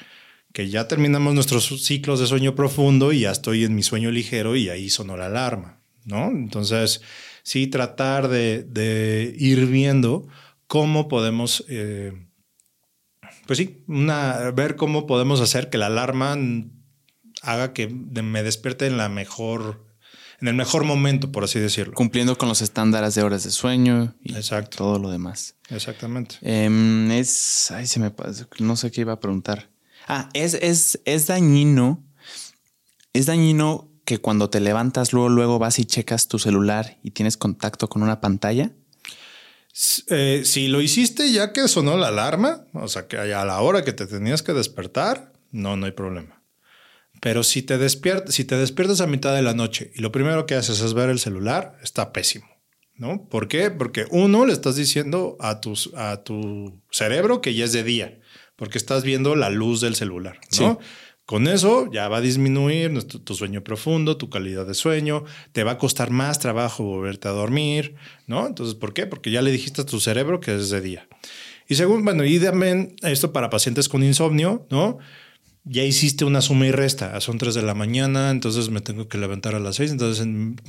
que ya terminamos nuestros ciclos de sueño profundo y ya estoy en mi sueño ligero y ahí sonó la alarma, ¿no? Entonces, sí, tratar de, de ir viendo cómo podemos... Eh, pues sí, una, ver cómo podemos hacer que la alarma haga que me despierte en la mejor, en el mejor momento, por así decirlo. Cumpliendo con los estándares de horas de sueño y todo lo demás. Exactamente. Em, es, ay, se me no sé qué iba a preguntar. Ah, es, es, es dañino, es dañino que cuando te levantas luego, luego vas y checas tu celular y tienes contacto con una pantalla. Eh, si lo hiciste ya que sonó la alarma, o sea, que a la hora que te tenías que despertar, no, no hay problema. Pero si te, despiertas, si te despiertas a mitad de la noche y lo primero que haces es ver el celular, está pésimo. ¿No? ¿Por qué? Porque uno le estás diciendo a, tus, a tu cerebro que ya es de día, porque estás viendo la luz del celular, ¿no? Con eso ya va a disminuir tu, sueño profundo, tu calidad de sueño, te va a costar más trabajo volverte a dormir, ¿no? Entonces, ¿por qué? Porque ya le dijiste a tu cerebro que es de día. Y según, bueno, y también esto para pacientes con insomnio, ¿no? Ya hiciste una suma y resta, son 3 de la mañana, entonces me tengo que levantar a las 6, entonces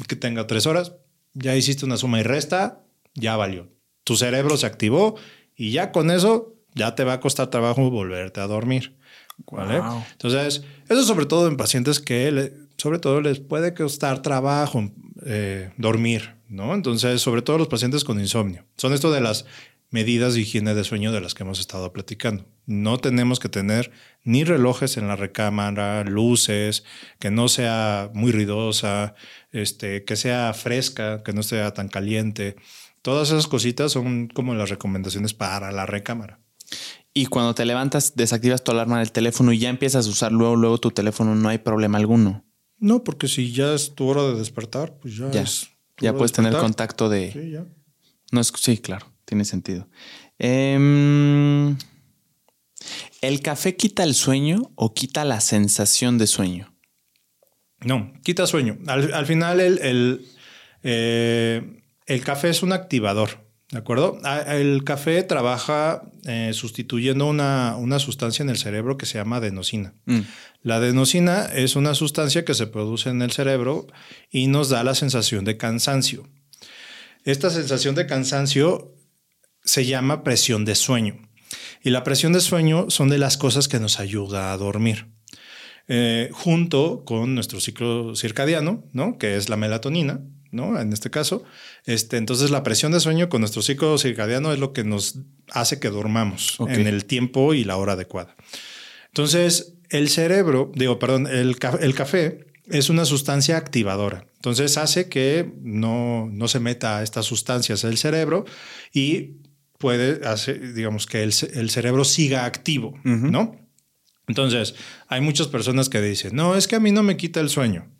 que tenga 3 horas, ya hiciste una suma y resta, ya valió. Tu cerebro se activó y ya con eso ya te va a costar trabajo volverte a dormir. Entonces, eso sobre todo en pacientes que sobre todo les puede costar trabajo eh, dormir, ¿no? Entonces, sobre todo los pacientes con insomnio. Son esto de las medidas de higiene de sueño de las que hemos estado platicando. No tenemos que tener ni relojes en la recámara, luces, que no sea muy ruidosa, este, que sea fresca, que no sea tan caliente. Todas esas cositas son como las recomendaciones para la recámara. Y cuando te levantas, desactivas tu alarma del teléfono y ya empiezas a usar luego, luego tu teléfono, no hay problema alguno. No, porque si ya es tu hora de despertar, pues ya, es. Ya puedes tener contacto de. Sí, ya. No es, sí, claro, tiene sentido. Em, ¿El café quita el sueño o quita la sensación de sueño? No, quita sueño. Al, final, el, el, eh, el café es un activador. ¿De acuerdo? Ah, el café trabaja eh, sustituyendo una, una, sustancia en el cerebro que se llama adenosina. Mm. La adenosina es una sustancia que se produce en el cerebro y nos da la sensación de cansancio. Esta sensación de cansancio se llama presión de sueño. Y la presión de sueño son de las cosas que nos ayuda a dormir. Eh, junto con nuestro ciclo circadiano, ¿no? que es la melatonina, ¿no? En este caso. Este, entonces, la presión de sueño con nuestro ciclo circadiano es lo que nos hace que dormamos en el tiempo y la hora adecuada. Entonces, el cerebro, digo, perdón, el, el café es una sustancia activadora. Entonces, hace que no, no se meta estas sustancias el cerebro y puede hacer, digamos, que el, el cerebro siga activo, ¿no? Entonces, hay muchas personas que dicen, no, es que a mí no me quita el sueño.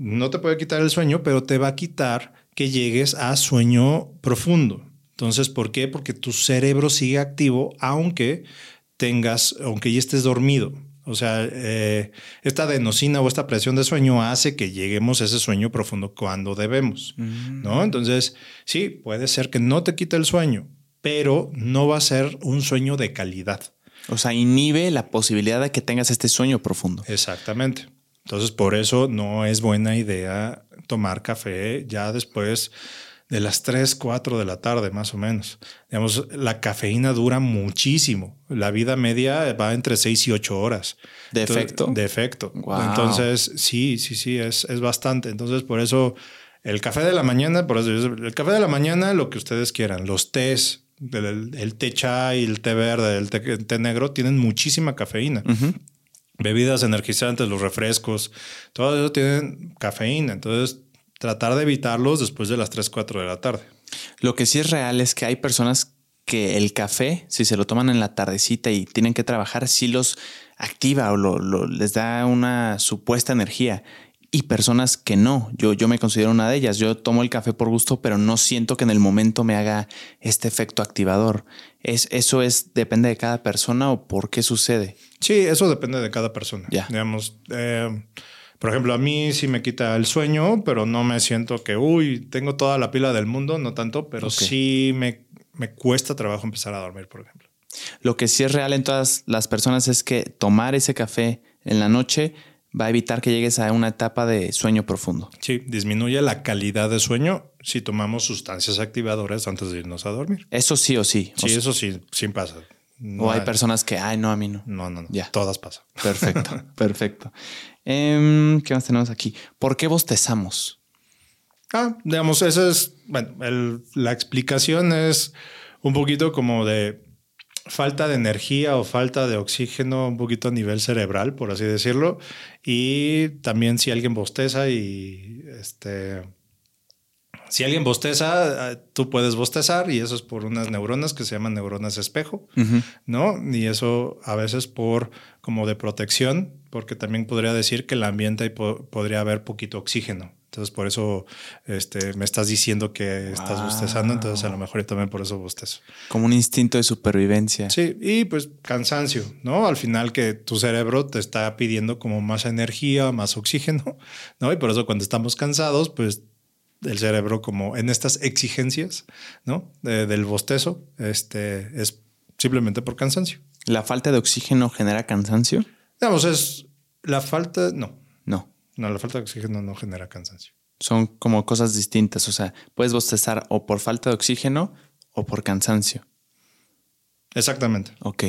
No, te puede quitar el sueño, pero te va a quitar que llegues a sueño profundo. Entonces, ¿por qué? Porque tu cerebro sigue activo aunque tengas, aunque ya estés dormido. O sea, eh, esta adenosina o esta presión de sueño hace que lleguemos a ese sueño profundo cuando debemos, mm. ¿no? Entonces, sí, puede ser que no te quite el sueño, pero no va a ser un sueño de calidad. O sea, inhibe la posibilidad de que tengas este sueño profundo. Exactamente. Entonces, por eso no es buena idea tomar café ya después de las 3, 4 de la tarde, más o menos. Digamos, la cafeína dura muchísimo. La vida media va entre 6 y 8 horas. ¿De efecto? De efecto. Entonces, sí, sí, sí, es, es bastante. Entonces, por eso el café de la mañana, por eso el café de la mañana, lo que ustedes quieran, los tés, el, el té chai, el té verde, el té, el té negro, tienen muchísima cafeína. Bebidas energizantes, los refrescos, todo eso tienen cafeína. Entonces, tratar de evitarlos después de las 3, 4 de la tarde. Lo que sí es real es que hay personas que el café, si se lo toman en la tardecita y tienen que trabajar, sí los activa o les da una supuesta energía. Y personas que no. Yo, yo me considero una de ellas. Yo tomo el café por gusto, pero no siento que en el momento me haga este efecto activador. Es, ¿Eso es depende de cada persona o por qué sucede? Sí, eso depende de cada persona. Digamos, eh, por ejemplo, a mí sí me quita el sueño, pero no me siento que, uy, tengo toda la pila del mundo, no tanto, pero sí me, me cuesta trabajo empezar a dormir, por ejemplo. Lo que sí es real en todas las personas es que tomar ese café en la noche va a evitar que llegues a una etapa de sueño profundo. Sí, disminuye la calidad de sueño si tomamos sustancias activadoras antes de irnos a dormir. Eso sí o sí. O Sí, sea, eso sí, sí pasa. No o hay personas que, ay, no, a mí no. No, no, no. Ya. Todas pasan. Perfecto, perfecto. Em, ¿Qué más tenemos aquí? ¿Por qué bostezamos? Ah, digamos, esa es, bueno, el- la explicación es un poquito como de falta de energía o falta de oxígeno, un poquito a nivel cerebral, por así decirlo. Y también si alguien bosteza y este... Si alguien bosteza, eh, tú puedes bostezar y eso es por unas neuronas que se llaman neuronas espejo. ¿no? Y eso a veces por como de protección, porque también podría decir que el ambiente po- podría haber poquito oxígeno. Entonces, por eso este, me estás diciendo que estás bostezando, entonces a lo mejor yo también por eso bostezo. Como un instinto de supervivencia. Sí, y pues cansancio, ¿no? Al final que tu cerebro te está pidiendo como más energía, más oxígeno, ¿no? Y por eso cuando estamos cansados, pues el cerebro como en estas exigencias, ¿no? De- del bostezo, este, es simplemente por cansancio. ¿La falta de oxígeno genera cansancio? Digamos, es la falta, no, No. no, la falta de oxígeno no genera cansancio. Son como cosas distintas. O sea, puedes bostezar o por falta de oxígeno o por cansancio. Exactamente. Ok.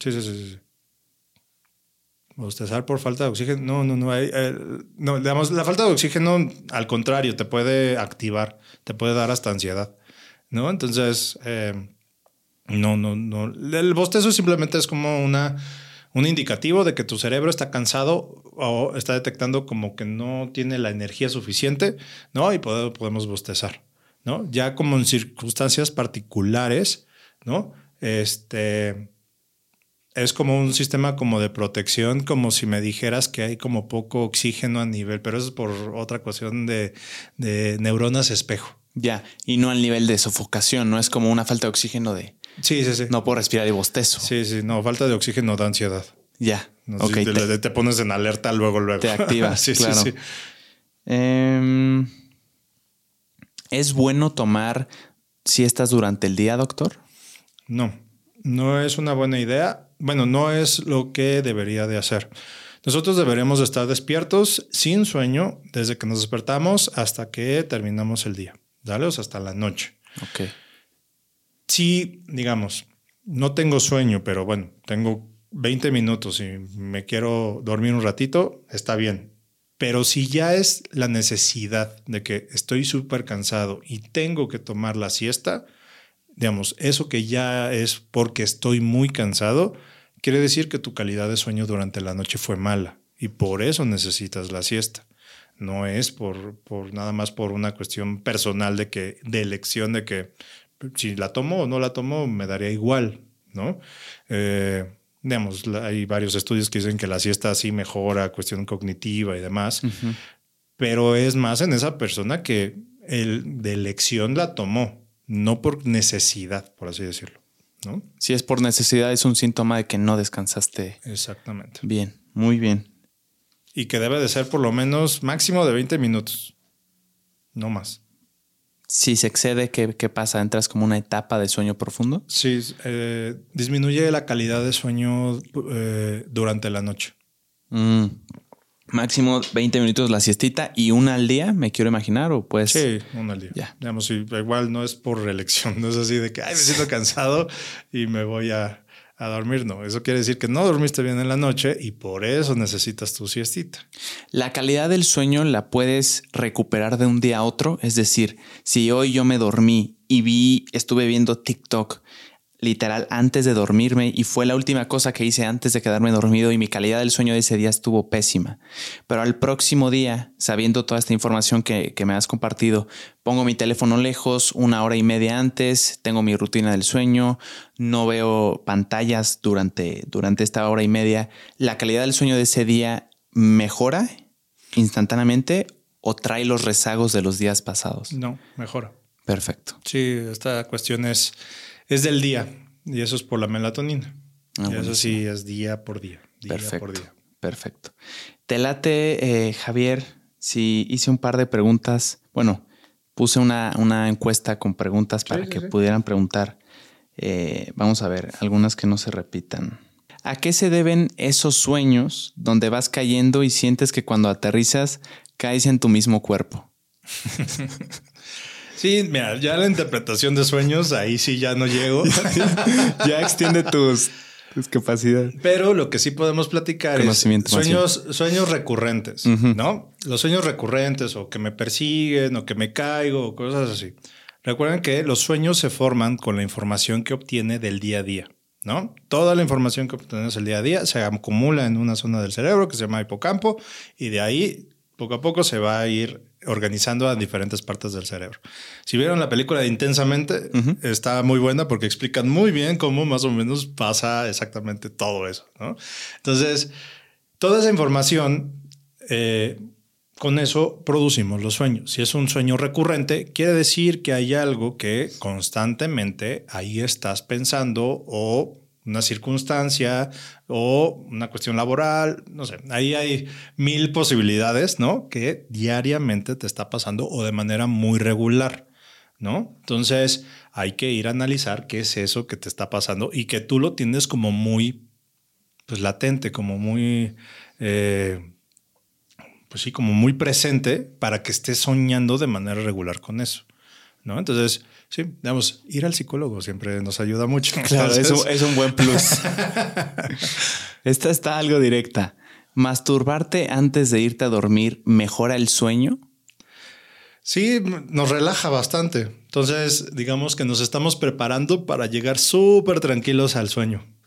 Sí, sí, sí, sí. Bostezar por falta de oxígeno. No, no, no. hay, eh, no, digamos, la falta de oxígeno, al contrario, te puede activar, te puede dar hasta ansiedad. ¿No? Entonces, eh, no, no, no. El bostezo simplemente es como una, un indicativo de que tu cerebro está cansado o está detectando como que no tiene la energía suficiente, ¿no? Y pode- podemos bostezar, ¿no? Ya como en circunstancias particulares, ¿no? Este es como un sistema como de protección, como si me dijeras que hay como poco oxígeno a nivel, pero eso es por otra cuestión de, de neuronas espejo. Ya. Y no al nivel de sofocación. No es como una falta de oxígeno de Sí, sí, sí. no puedo respirar y bostezo. Sí, sí, no, falta de oxígeno da ansiedad. Ya. No, ok. sí, te, te- te pones en alerta luego, luego. Te activas, sí, claro. sí, sí. Em, ¿Es bueno tomar siestas durante el día, doctor? No, no es una buena idea. Bueno, no es lo que debería de hacer. Nosotros deberíamos de estar despiertos sin sueño desde que nos despertamos hasta que terminamos el día. ¿Dale? O sea, hasta la noche. Ok. Si, digamos, no tengo sueño, pero bueno, tengo 20 minutos y me quiero dormir un ratito, está bien. Pero si ya es la necesidad de que estoy súper cansado y tengo que tomar la siesta, digamos, eso que ya es porque estoy muy cansado, quiere decir que tu calidad de sueño durante la noche fue mala y por eso necesitas la siesta. No es por, por nada más por una cuestión personal de que, de elección de que si la tomo o no la tomo, me daría igual, ¿no? Eh, digamos, hay varios estudios que dicen que la siesta sí mejora cuestión cognitiva y demás, pero es más en esa persona que el de elección la tomó, no por necesidad, por así decirlo, ¿no? Si es por necesidad, es un síntoma de que no descansaste Exactamente. bien. Muy bien. Y que debe de ser por lo menos máximo de 20 minutos, no más. Si se excede, ¿qué, qué pasa? ¿Entras como una etapa de sueño profundo? Sí, eh, disminuye la calidad de sueño eh, durante la noche. Mm. Máximo 20 minutos la siestita y una al día, me quiero imaginar, o pues... Sí, uno al día. Ya. Digamos, igual no es por reelección, no es así de que Ay, me siento cansado y me voy a, a dormir, no. Eso quiere decir que no dormiste bien en la noche y por eso necesitas tu siestita. La calidad del sueño la puedes recuperar de un día a otro. Es decir, si hoy yo me dormí y vi, estuve viendo TikTok literal antes de dormirme y fue la última cosa que hice antes de quedarme dormido y mi calidad del sueño de ese día estuvo pésima. Pero al próximo día, sabiendo toda esta información que, me has compartido, pongo mi teléfono lejos una hora y media antes, tengo mi rutina del sueño, no veo pantallas durante, durante esta hora y media, la calidad del sueño de ese día mejora instantáneamente o trae los rezagos de los días pasados. No, mejora. Perfecto. Sí, esta cuestión es es del día y eso es por la melatonina. Ah, y eso sí es día por día. perfecto, por día. Perfecto. Te late, eh, Javier, si hice un par de preguntas. Bueno, puse una, una encuesta con preguntas para que pudieran preguntar. Eh, vamos a ver, algunas que no se repitan. ¿A qué se deben esos sueños donde vas cayendo y sientes que cuando aterrizas caes en tu mismo cuerpo? Sí, mira, ya la interpretación de sueños, ahí sí ya no llego. ya extiende tus, capacidades. Pero lo que sí podemos platicar es sueños, sueños recurrentes, ¿no? Los sueños recurrentes o que me persiguen o que me caigo o cosas así. Recuerden que los sueños se forman con la información que obtiene del día a día. ¿no? Toda la información que obtenemos el día a día se acumula en una zona del cerebro que se llama hipocampo y de ahí poco a poco se va a ir organizando a diferentes partes del cerebro. Si vieron la película de Intensamente, está muy buena porque explican muy bien cómo más o menos pasa exactamente todo eso. Entonces, toda esa información, eh, con eso producimos los sueños. Si es un sueño recurrente, quiere decir que hay algo que constantemente ahí estás pensando o una circunstancia o una cuestión laboral, no sé, ahí hay mil posibilidades, ¿no? Que diariamente te está pasando o de manera muy regular, ¿no? Entonces hay que ir a analizar qué es eso que te está pasando y que tú lo tienes como muy, pues latente, como muy... Eh, pues sí, como muy presente para que estés soñando de manera regular con eso. ¿no? Entonces, sí, digamos, ir al psicólogo siempre nos ayuda mucho. Claro, es, un, buen plus. Esta está algo directa. ¿Masturbarte antes de irte a dormir mejora el sueño? Sí, nos relaja bastante. Entonces, digamos que nos estamos preparando para llegar súper tranquilos al sueño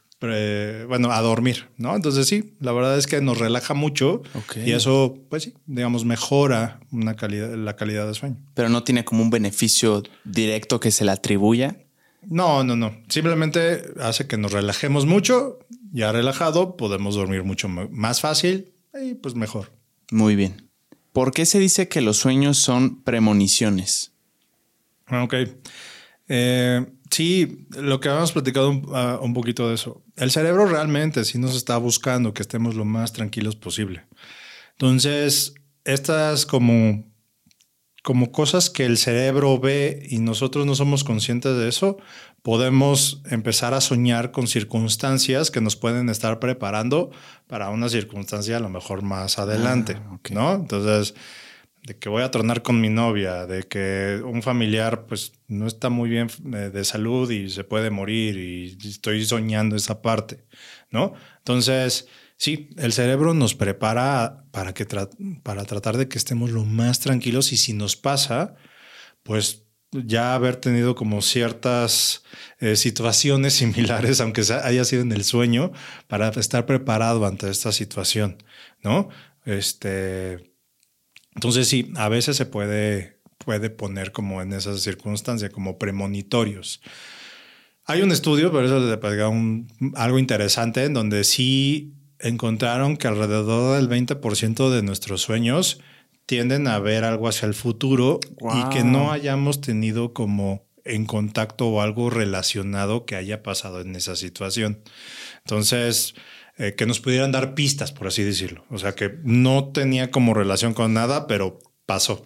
bueno, a dormir, ¿no? Entonces sí, la verdad es que nos relaja mucho y eso, pues sí, digamos, mejora una calidad, la calidad de sueño. Pero no tiene como un beneficio directo que se le atribuya. No, no, no. Simplemente hace que nos relajemos mucho. Ya relajado, podemos dormir mucho más fácil y pues mejor. Muy bien. ¿Por qué se dice que los sueños son premoniciones? Ok. Eh, Sí, lo que habíamos platicado ah, un, poquito de eso. El cerebro realmente sí nos está buscando que estemos lo más tranquilos posible. Entonces, estas como, como cosas que el cerebro ve y nosotros no somos conscientes de eso, podemos empezar a soñar con circunstancias que nos pueden estar preparando para una circunstancia a lo mejor más adelante, ah, ¿no? Entonces, de que voy a tronar con mi novia, de que un familiar pues no está muy bien eh, de salud y se puede morir y estoy soñando esa parte, ¿no? Entonces, sí, el cerebro nos prepara para, que para tratar de que estemos lo más tranquilos y si nos pasa, pues ya haber tenido como ciertas eh, situaciones similares, aunque haya sido en el sueño, para estar preparado ante esta situación, ¿no? Este, entonces sí, a veces se puede, puede poner como en esa circunstancia, como premonitorios. Hay un estudio, pero eso le un, algo interesante, en donde sí encontraron que alrededor del 20% de nuestros sueños tienden a ver algo hacia el futuro y que no hayamos tenido como en contacto o algo relacionado que haya pasado en esa situación. Entonces, eh, que nos pudieran dar pistas, por así decirlo. O sea, que no tenía como relación con nada, pero pasó,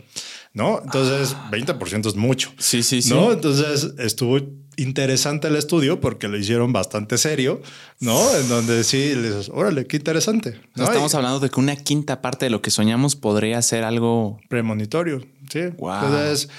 ¿no? Entonces, 20% ah. es mucho. Sí, sí, sí. ¿no? Entonces, estuvo interesante el estudio porque lo hicieron bastante serio, ¿no? En donde sí, les, órale, qué interesante. Estamos hablando de que una quinta parte de lo que soñamos podría ser algo premonitorio, sí. Entonces,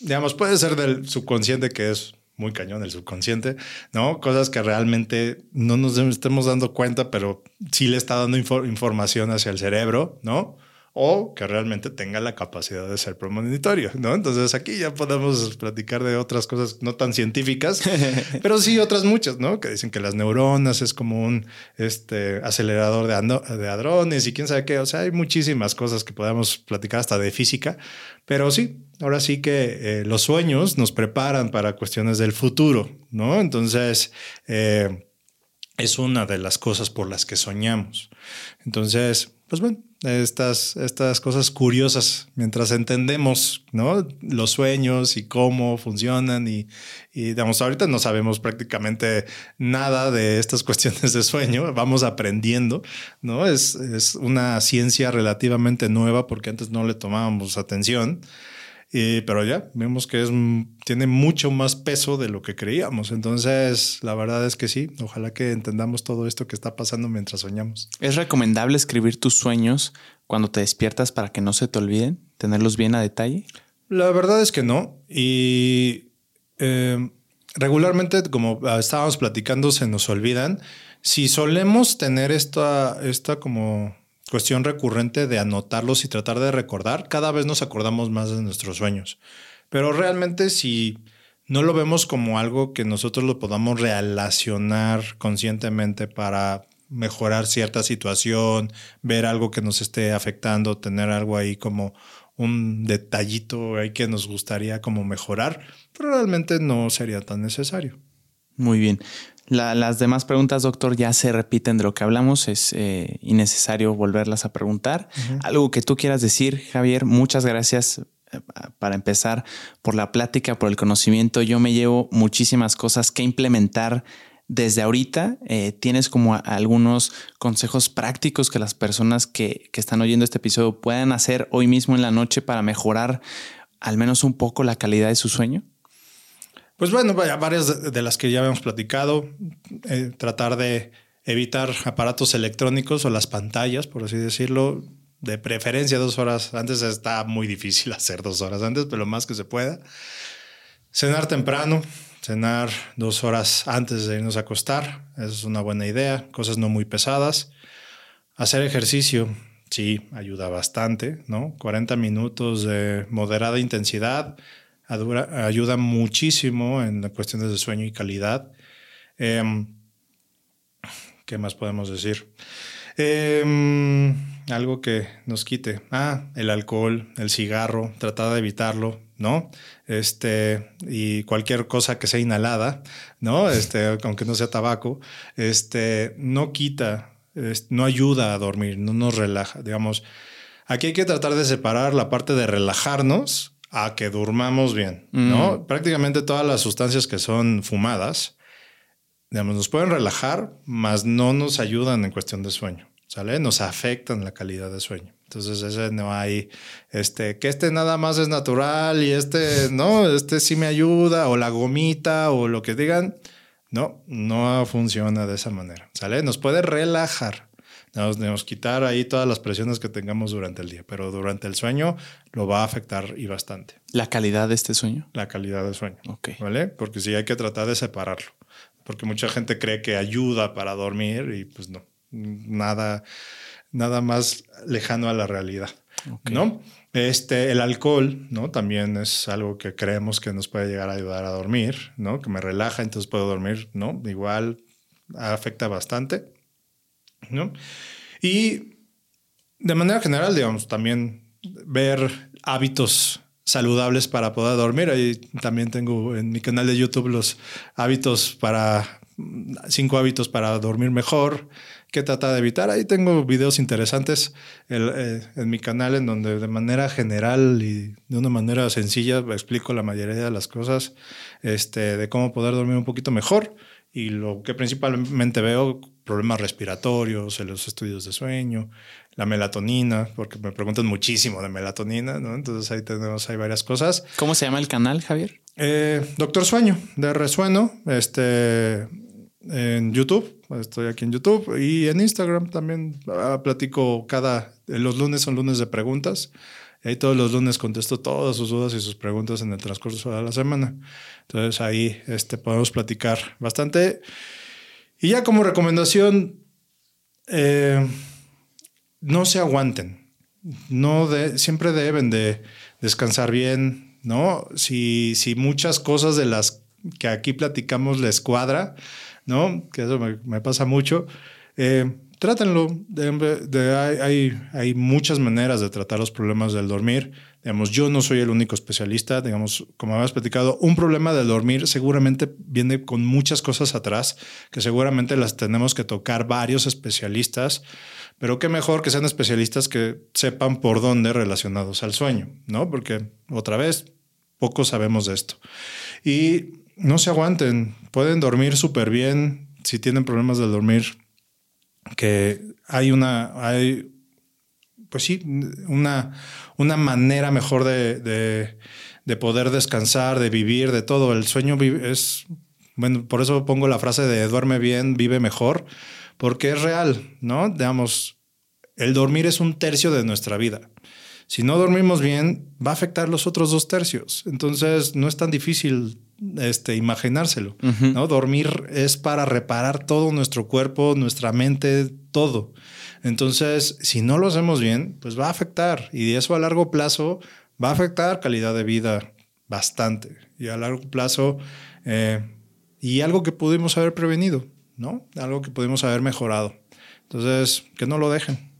digamos, puede ser del subconsciente que es muy cañón el subconsciente, ¿no? Cosas que realmente no nos estemos dando cuenta, pero sí le está dando información hacia el cerebro, ¿no? o que realmente tenga la capacidad de ser premonitorio, ¿no? Entonces aquí ya podemos platicar de otras cosas no tan científicas, pero sí otras muchas, ¿no? Que dicen que las neuronas es como un este, acelerador de, de hadrones y quién sabe qué, o sea, hay muchísimas cosas que podemos platicar hasta de física, pero sí, ahora sí que eh, los sueños nos preparan para cuestiones del futuro, ¿no? Entonces, eh, es una de las cosas por las que soñamos. Entonces, pues bueno, estas, estas cosas curiosas mientras entendemos ¿no? los sueños y cómo funcionan y, y digamos, ahorita no sabemos prácticamente nada de estas cuestiones de sueño, vamos aprendiendo, ¿no? Es, es una ciencia relativamente nueva porque antes no le tomábamos atención pero ya vemos que es, tiene mucho más peso de lo que creíamos. Entonces, la verdad es que sí, ojalá que entendamos todo esto que está pasando mientras soñamos. ¿Es recomendable escribir tus sueños cuando te despiertas para que no se te olviden? ¿Tenerlos bien a detalle? La verdad es que no. Y eh, regularmente, como estábamos platicando, se nos olvidan. Si solemos tener esta, esta como cuestión recurrente de anotarlos y tratar de recordar, cada vez nos acordamos más de nuestros sueños. Pero realmente si no lo vemos como algo que nosotros lo podamos relacionar conscientemente para mejorar cierta situación, ver algo que nos esté afectando, tener algo ahí como un detallito ahí que nos gustaría como mejorar, pero realmente no sería tan necesario. Muy bien las demás preguntas, doctor, ya se repiten de lo que hablamos. Es eh, innecesario volverlas a preguntar. Algo que tú quieras decir, Javier. Muchas gracias eh, para empezar por la plática, por el conocimiento. Yo me llevo muchísimas cosas que implementar desde ahorita. Eh, ¿Tienes como algunos consejos prácticos que las personas que, que están oyendo este episodio puedan hacer hoy mismo en la noche para mejorar al menos un poco la calidad de su sueño? Pues bueno, varias de las que ya habíamos platicado, eh, tratar de evitar aparatos electrónicos o las pantallas, por así decirlo, de preferencia dos horas antes. Está muy difícil hacer dos horas antes, pero lo más que se pueda. Cenar temprano, cenar dos horas antes de irnos a acostar, eso es una buena idea, cosas no muy pesadas. Hacer ejercicio, sí, ayuda bastante, ¿no? 40 minutos de moderada intensidad ayuda muchísimo en cuestiones de sueño y calidad. Em, ¿Qué más podemos decir? Em, algo que nos quite. Ah, el alcohol, el cigarro, tratar de evitarlo, ¿no? Este, y cualquier cosa que sea inhalada, ¿no? Este, aunque no sea tabaco, este, no quita, no ayuda a dormir, no nos relaja. Digamos, aquí hay que tratar de separar la parte de relajarnos a que durmamos bien, ¿no? Mm. Prácticamente todas las sustancias que son fumadas, digamos, nos pueden relajar, mas no nos ayudan en cuestión de sueño, ¿sale? Nos afectan la calidad de sueño. Entonces, ese no hay, este, que este nada más es natural y este, no, este sí me ayuda, o la gomita, o lo que digan. No, no funciona de esa manera, ¿sale? Nos puede relajar, nos debemos quitar ahí todas las presiones que tengamos durante el día, pero durante el sueño lo va a afectar y bastante. ¿La calidad de este sueño? La calidad del sueño. Ok. ¿Vale? Porque sí hay que tratar de separarlo. Porque mucha gente cree que ayuda para dormir y pues no. Nada, nada más lejano a la realidad. ¿No? Este, el alcohol, ¿no? También es algo que creemos que nos puede llegar a ayudar a dormir, ¿no? Que me relaja, entonces puedo dormir, ¿no? Igual afecta bastante. ¿No? Y de manera general, digamos, también ver hábitos saludables para poder dormir. Ahí también tengo en mi canal de YouTube los hábitos para cinco hábitos para dormir mejor, que trata de evitar. Ahí tengo videos interesantes eh, en mi canal en donde de manera general y de una manera sencilla explico la mayoría de las cosas este, de cómo poder dormir un poquito mejor. Y lo que principalmente veo problemas respiratorios, en los estudios de sueño, la melatonina, porque me preguntan muchísimo de melatonina, ¿no? Entonces ahí tenemos, hay varias cosas. ¿Cómo se llama el canal, Javier? Eh, Doctor Sueño, de Resueno, este, en YouTube. Estoy aquí en YouTube y en Instagram también ah, platico cada. Los lunes son lunes de preguntas. Y ahí todos los lunes contesto todas sus dudas y sus preguntas en el transcurso de la semana. Entonces ahí este, podemos platicar bastante. Y ya como recomendación, eh, no se aguanten. No de, siempre deben de descansar bien, ¿no? Si, si muchas cosas de las que aquí platicamos les cuadra, ¿no? Que eso me, pasa mucho. Eh, trátenlo. hay, hay, muchas maneras de tratar los problemas del dormir. Digamos, yo no soy el único especialista. Digamos, como habías platicado, un problema del dormir seguramente viene con muchas cosas atrás, que seguramente las tenemos que tocar varios especialistas. Pero qué mejor que sean especialistas que sepan por dónde relacionados al sueño, ¿no? Porque otra vez, poco sabemos de esto. Y no se aguanten, pueden dormir súper bien si tienen problemas de dormir, que hay una, hay, pues sí, una, una manera mejor de, de, poder descansar, de vivir, de todo. El sueño es, bueno, por eso pongo la frase de duerme bien, vive mejor, porque es real, ¿no? Digamos, el dormir es un tercio de nuestra vida. Si no dormimos bien, va a afectar los otros dos tercios. Entonces, no es tan difícil este, imaginárselo. ¿no? Dormir es para reparar todo nuestro cuerpo, nuestra mente, todo. Entonces, si no lo hacemos bien, pues va a afectar. Y eso a largo plazo va a afectar calidad de vida bastante. Y a largo plazo, eh, y algo que pudimos haber prevenido, ¿no? Algo que pudimos haber mejorado. Entonces, que no lo dejen.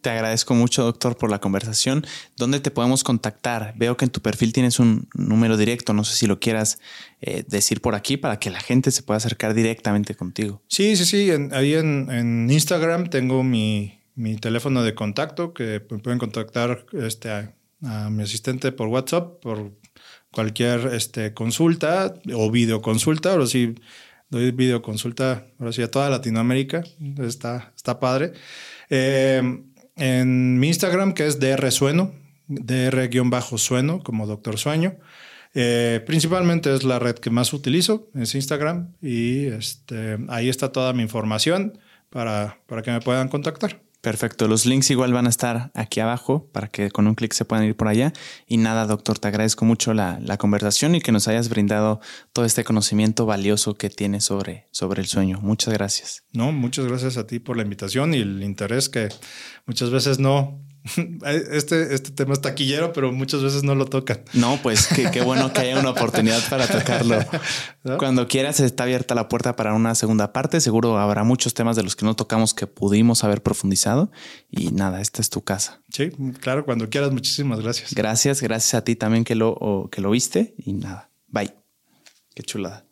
Te agradezco mucho, doctor, por la conversación. ¿Dónde te podemos contactar? Veo que en tu perfil tienes un número directo. No sé si lo quieras eh, decir por aquí para que la gente se pueda acercar directamente contigo. Sí, sí, sí. ahí en, Instagram tengo mi, teléfono de contacto que pueden contactar este, a, mi asistente por WhatsApp, por cualquier este, consulta o videoconsulta. Ahora sí, doy videoconsulta, ahora sí, a toda Latinoamérica. Está, está padre. Eh, en mi Instagram, que es drsueno, dr-sueno, como Doctor Sueño. Eh, principalmente es la red que más utilizo, es Instagram, y este, ahí está toda mi información para, para que me puedan contactar. Perfecto, los links igual van a estar aquí abajo para que con un clic se puedan ir por allá. Y nada, doctor, te agradezco mucho la, conversación y que nos hayas brindado todo este conocimiento valioso que tienes sobre, sobre el sueño. Muchas gracias. No, muchas gracias a ti por la invitación y el interés que muchas veces no, Este, este tema es taquillero, pero muchas veces no lo tocan. No, pues qué, bueno que haya una oportunidad para tocarlo. Cuando quieras, está abierta la puerta para una segunda parte. Seguro habrá muchos temas de los que no tocamos que pudimos haber profundizado. Y nada, esta es tu casa. Sí, claro, cuando quieras. Muchísimas gracias. Gracias, gracias a ti también que lo, que lo viste. Y nada, bye. Qué chulada.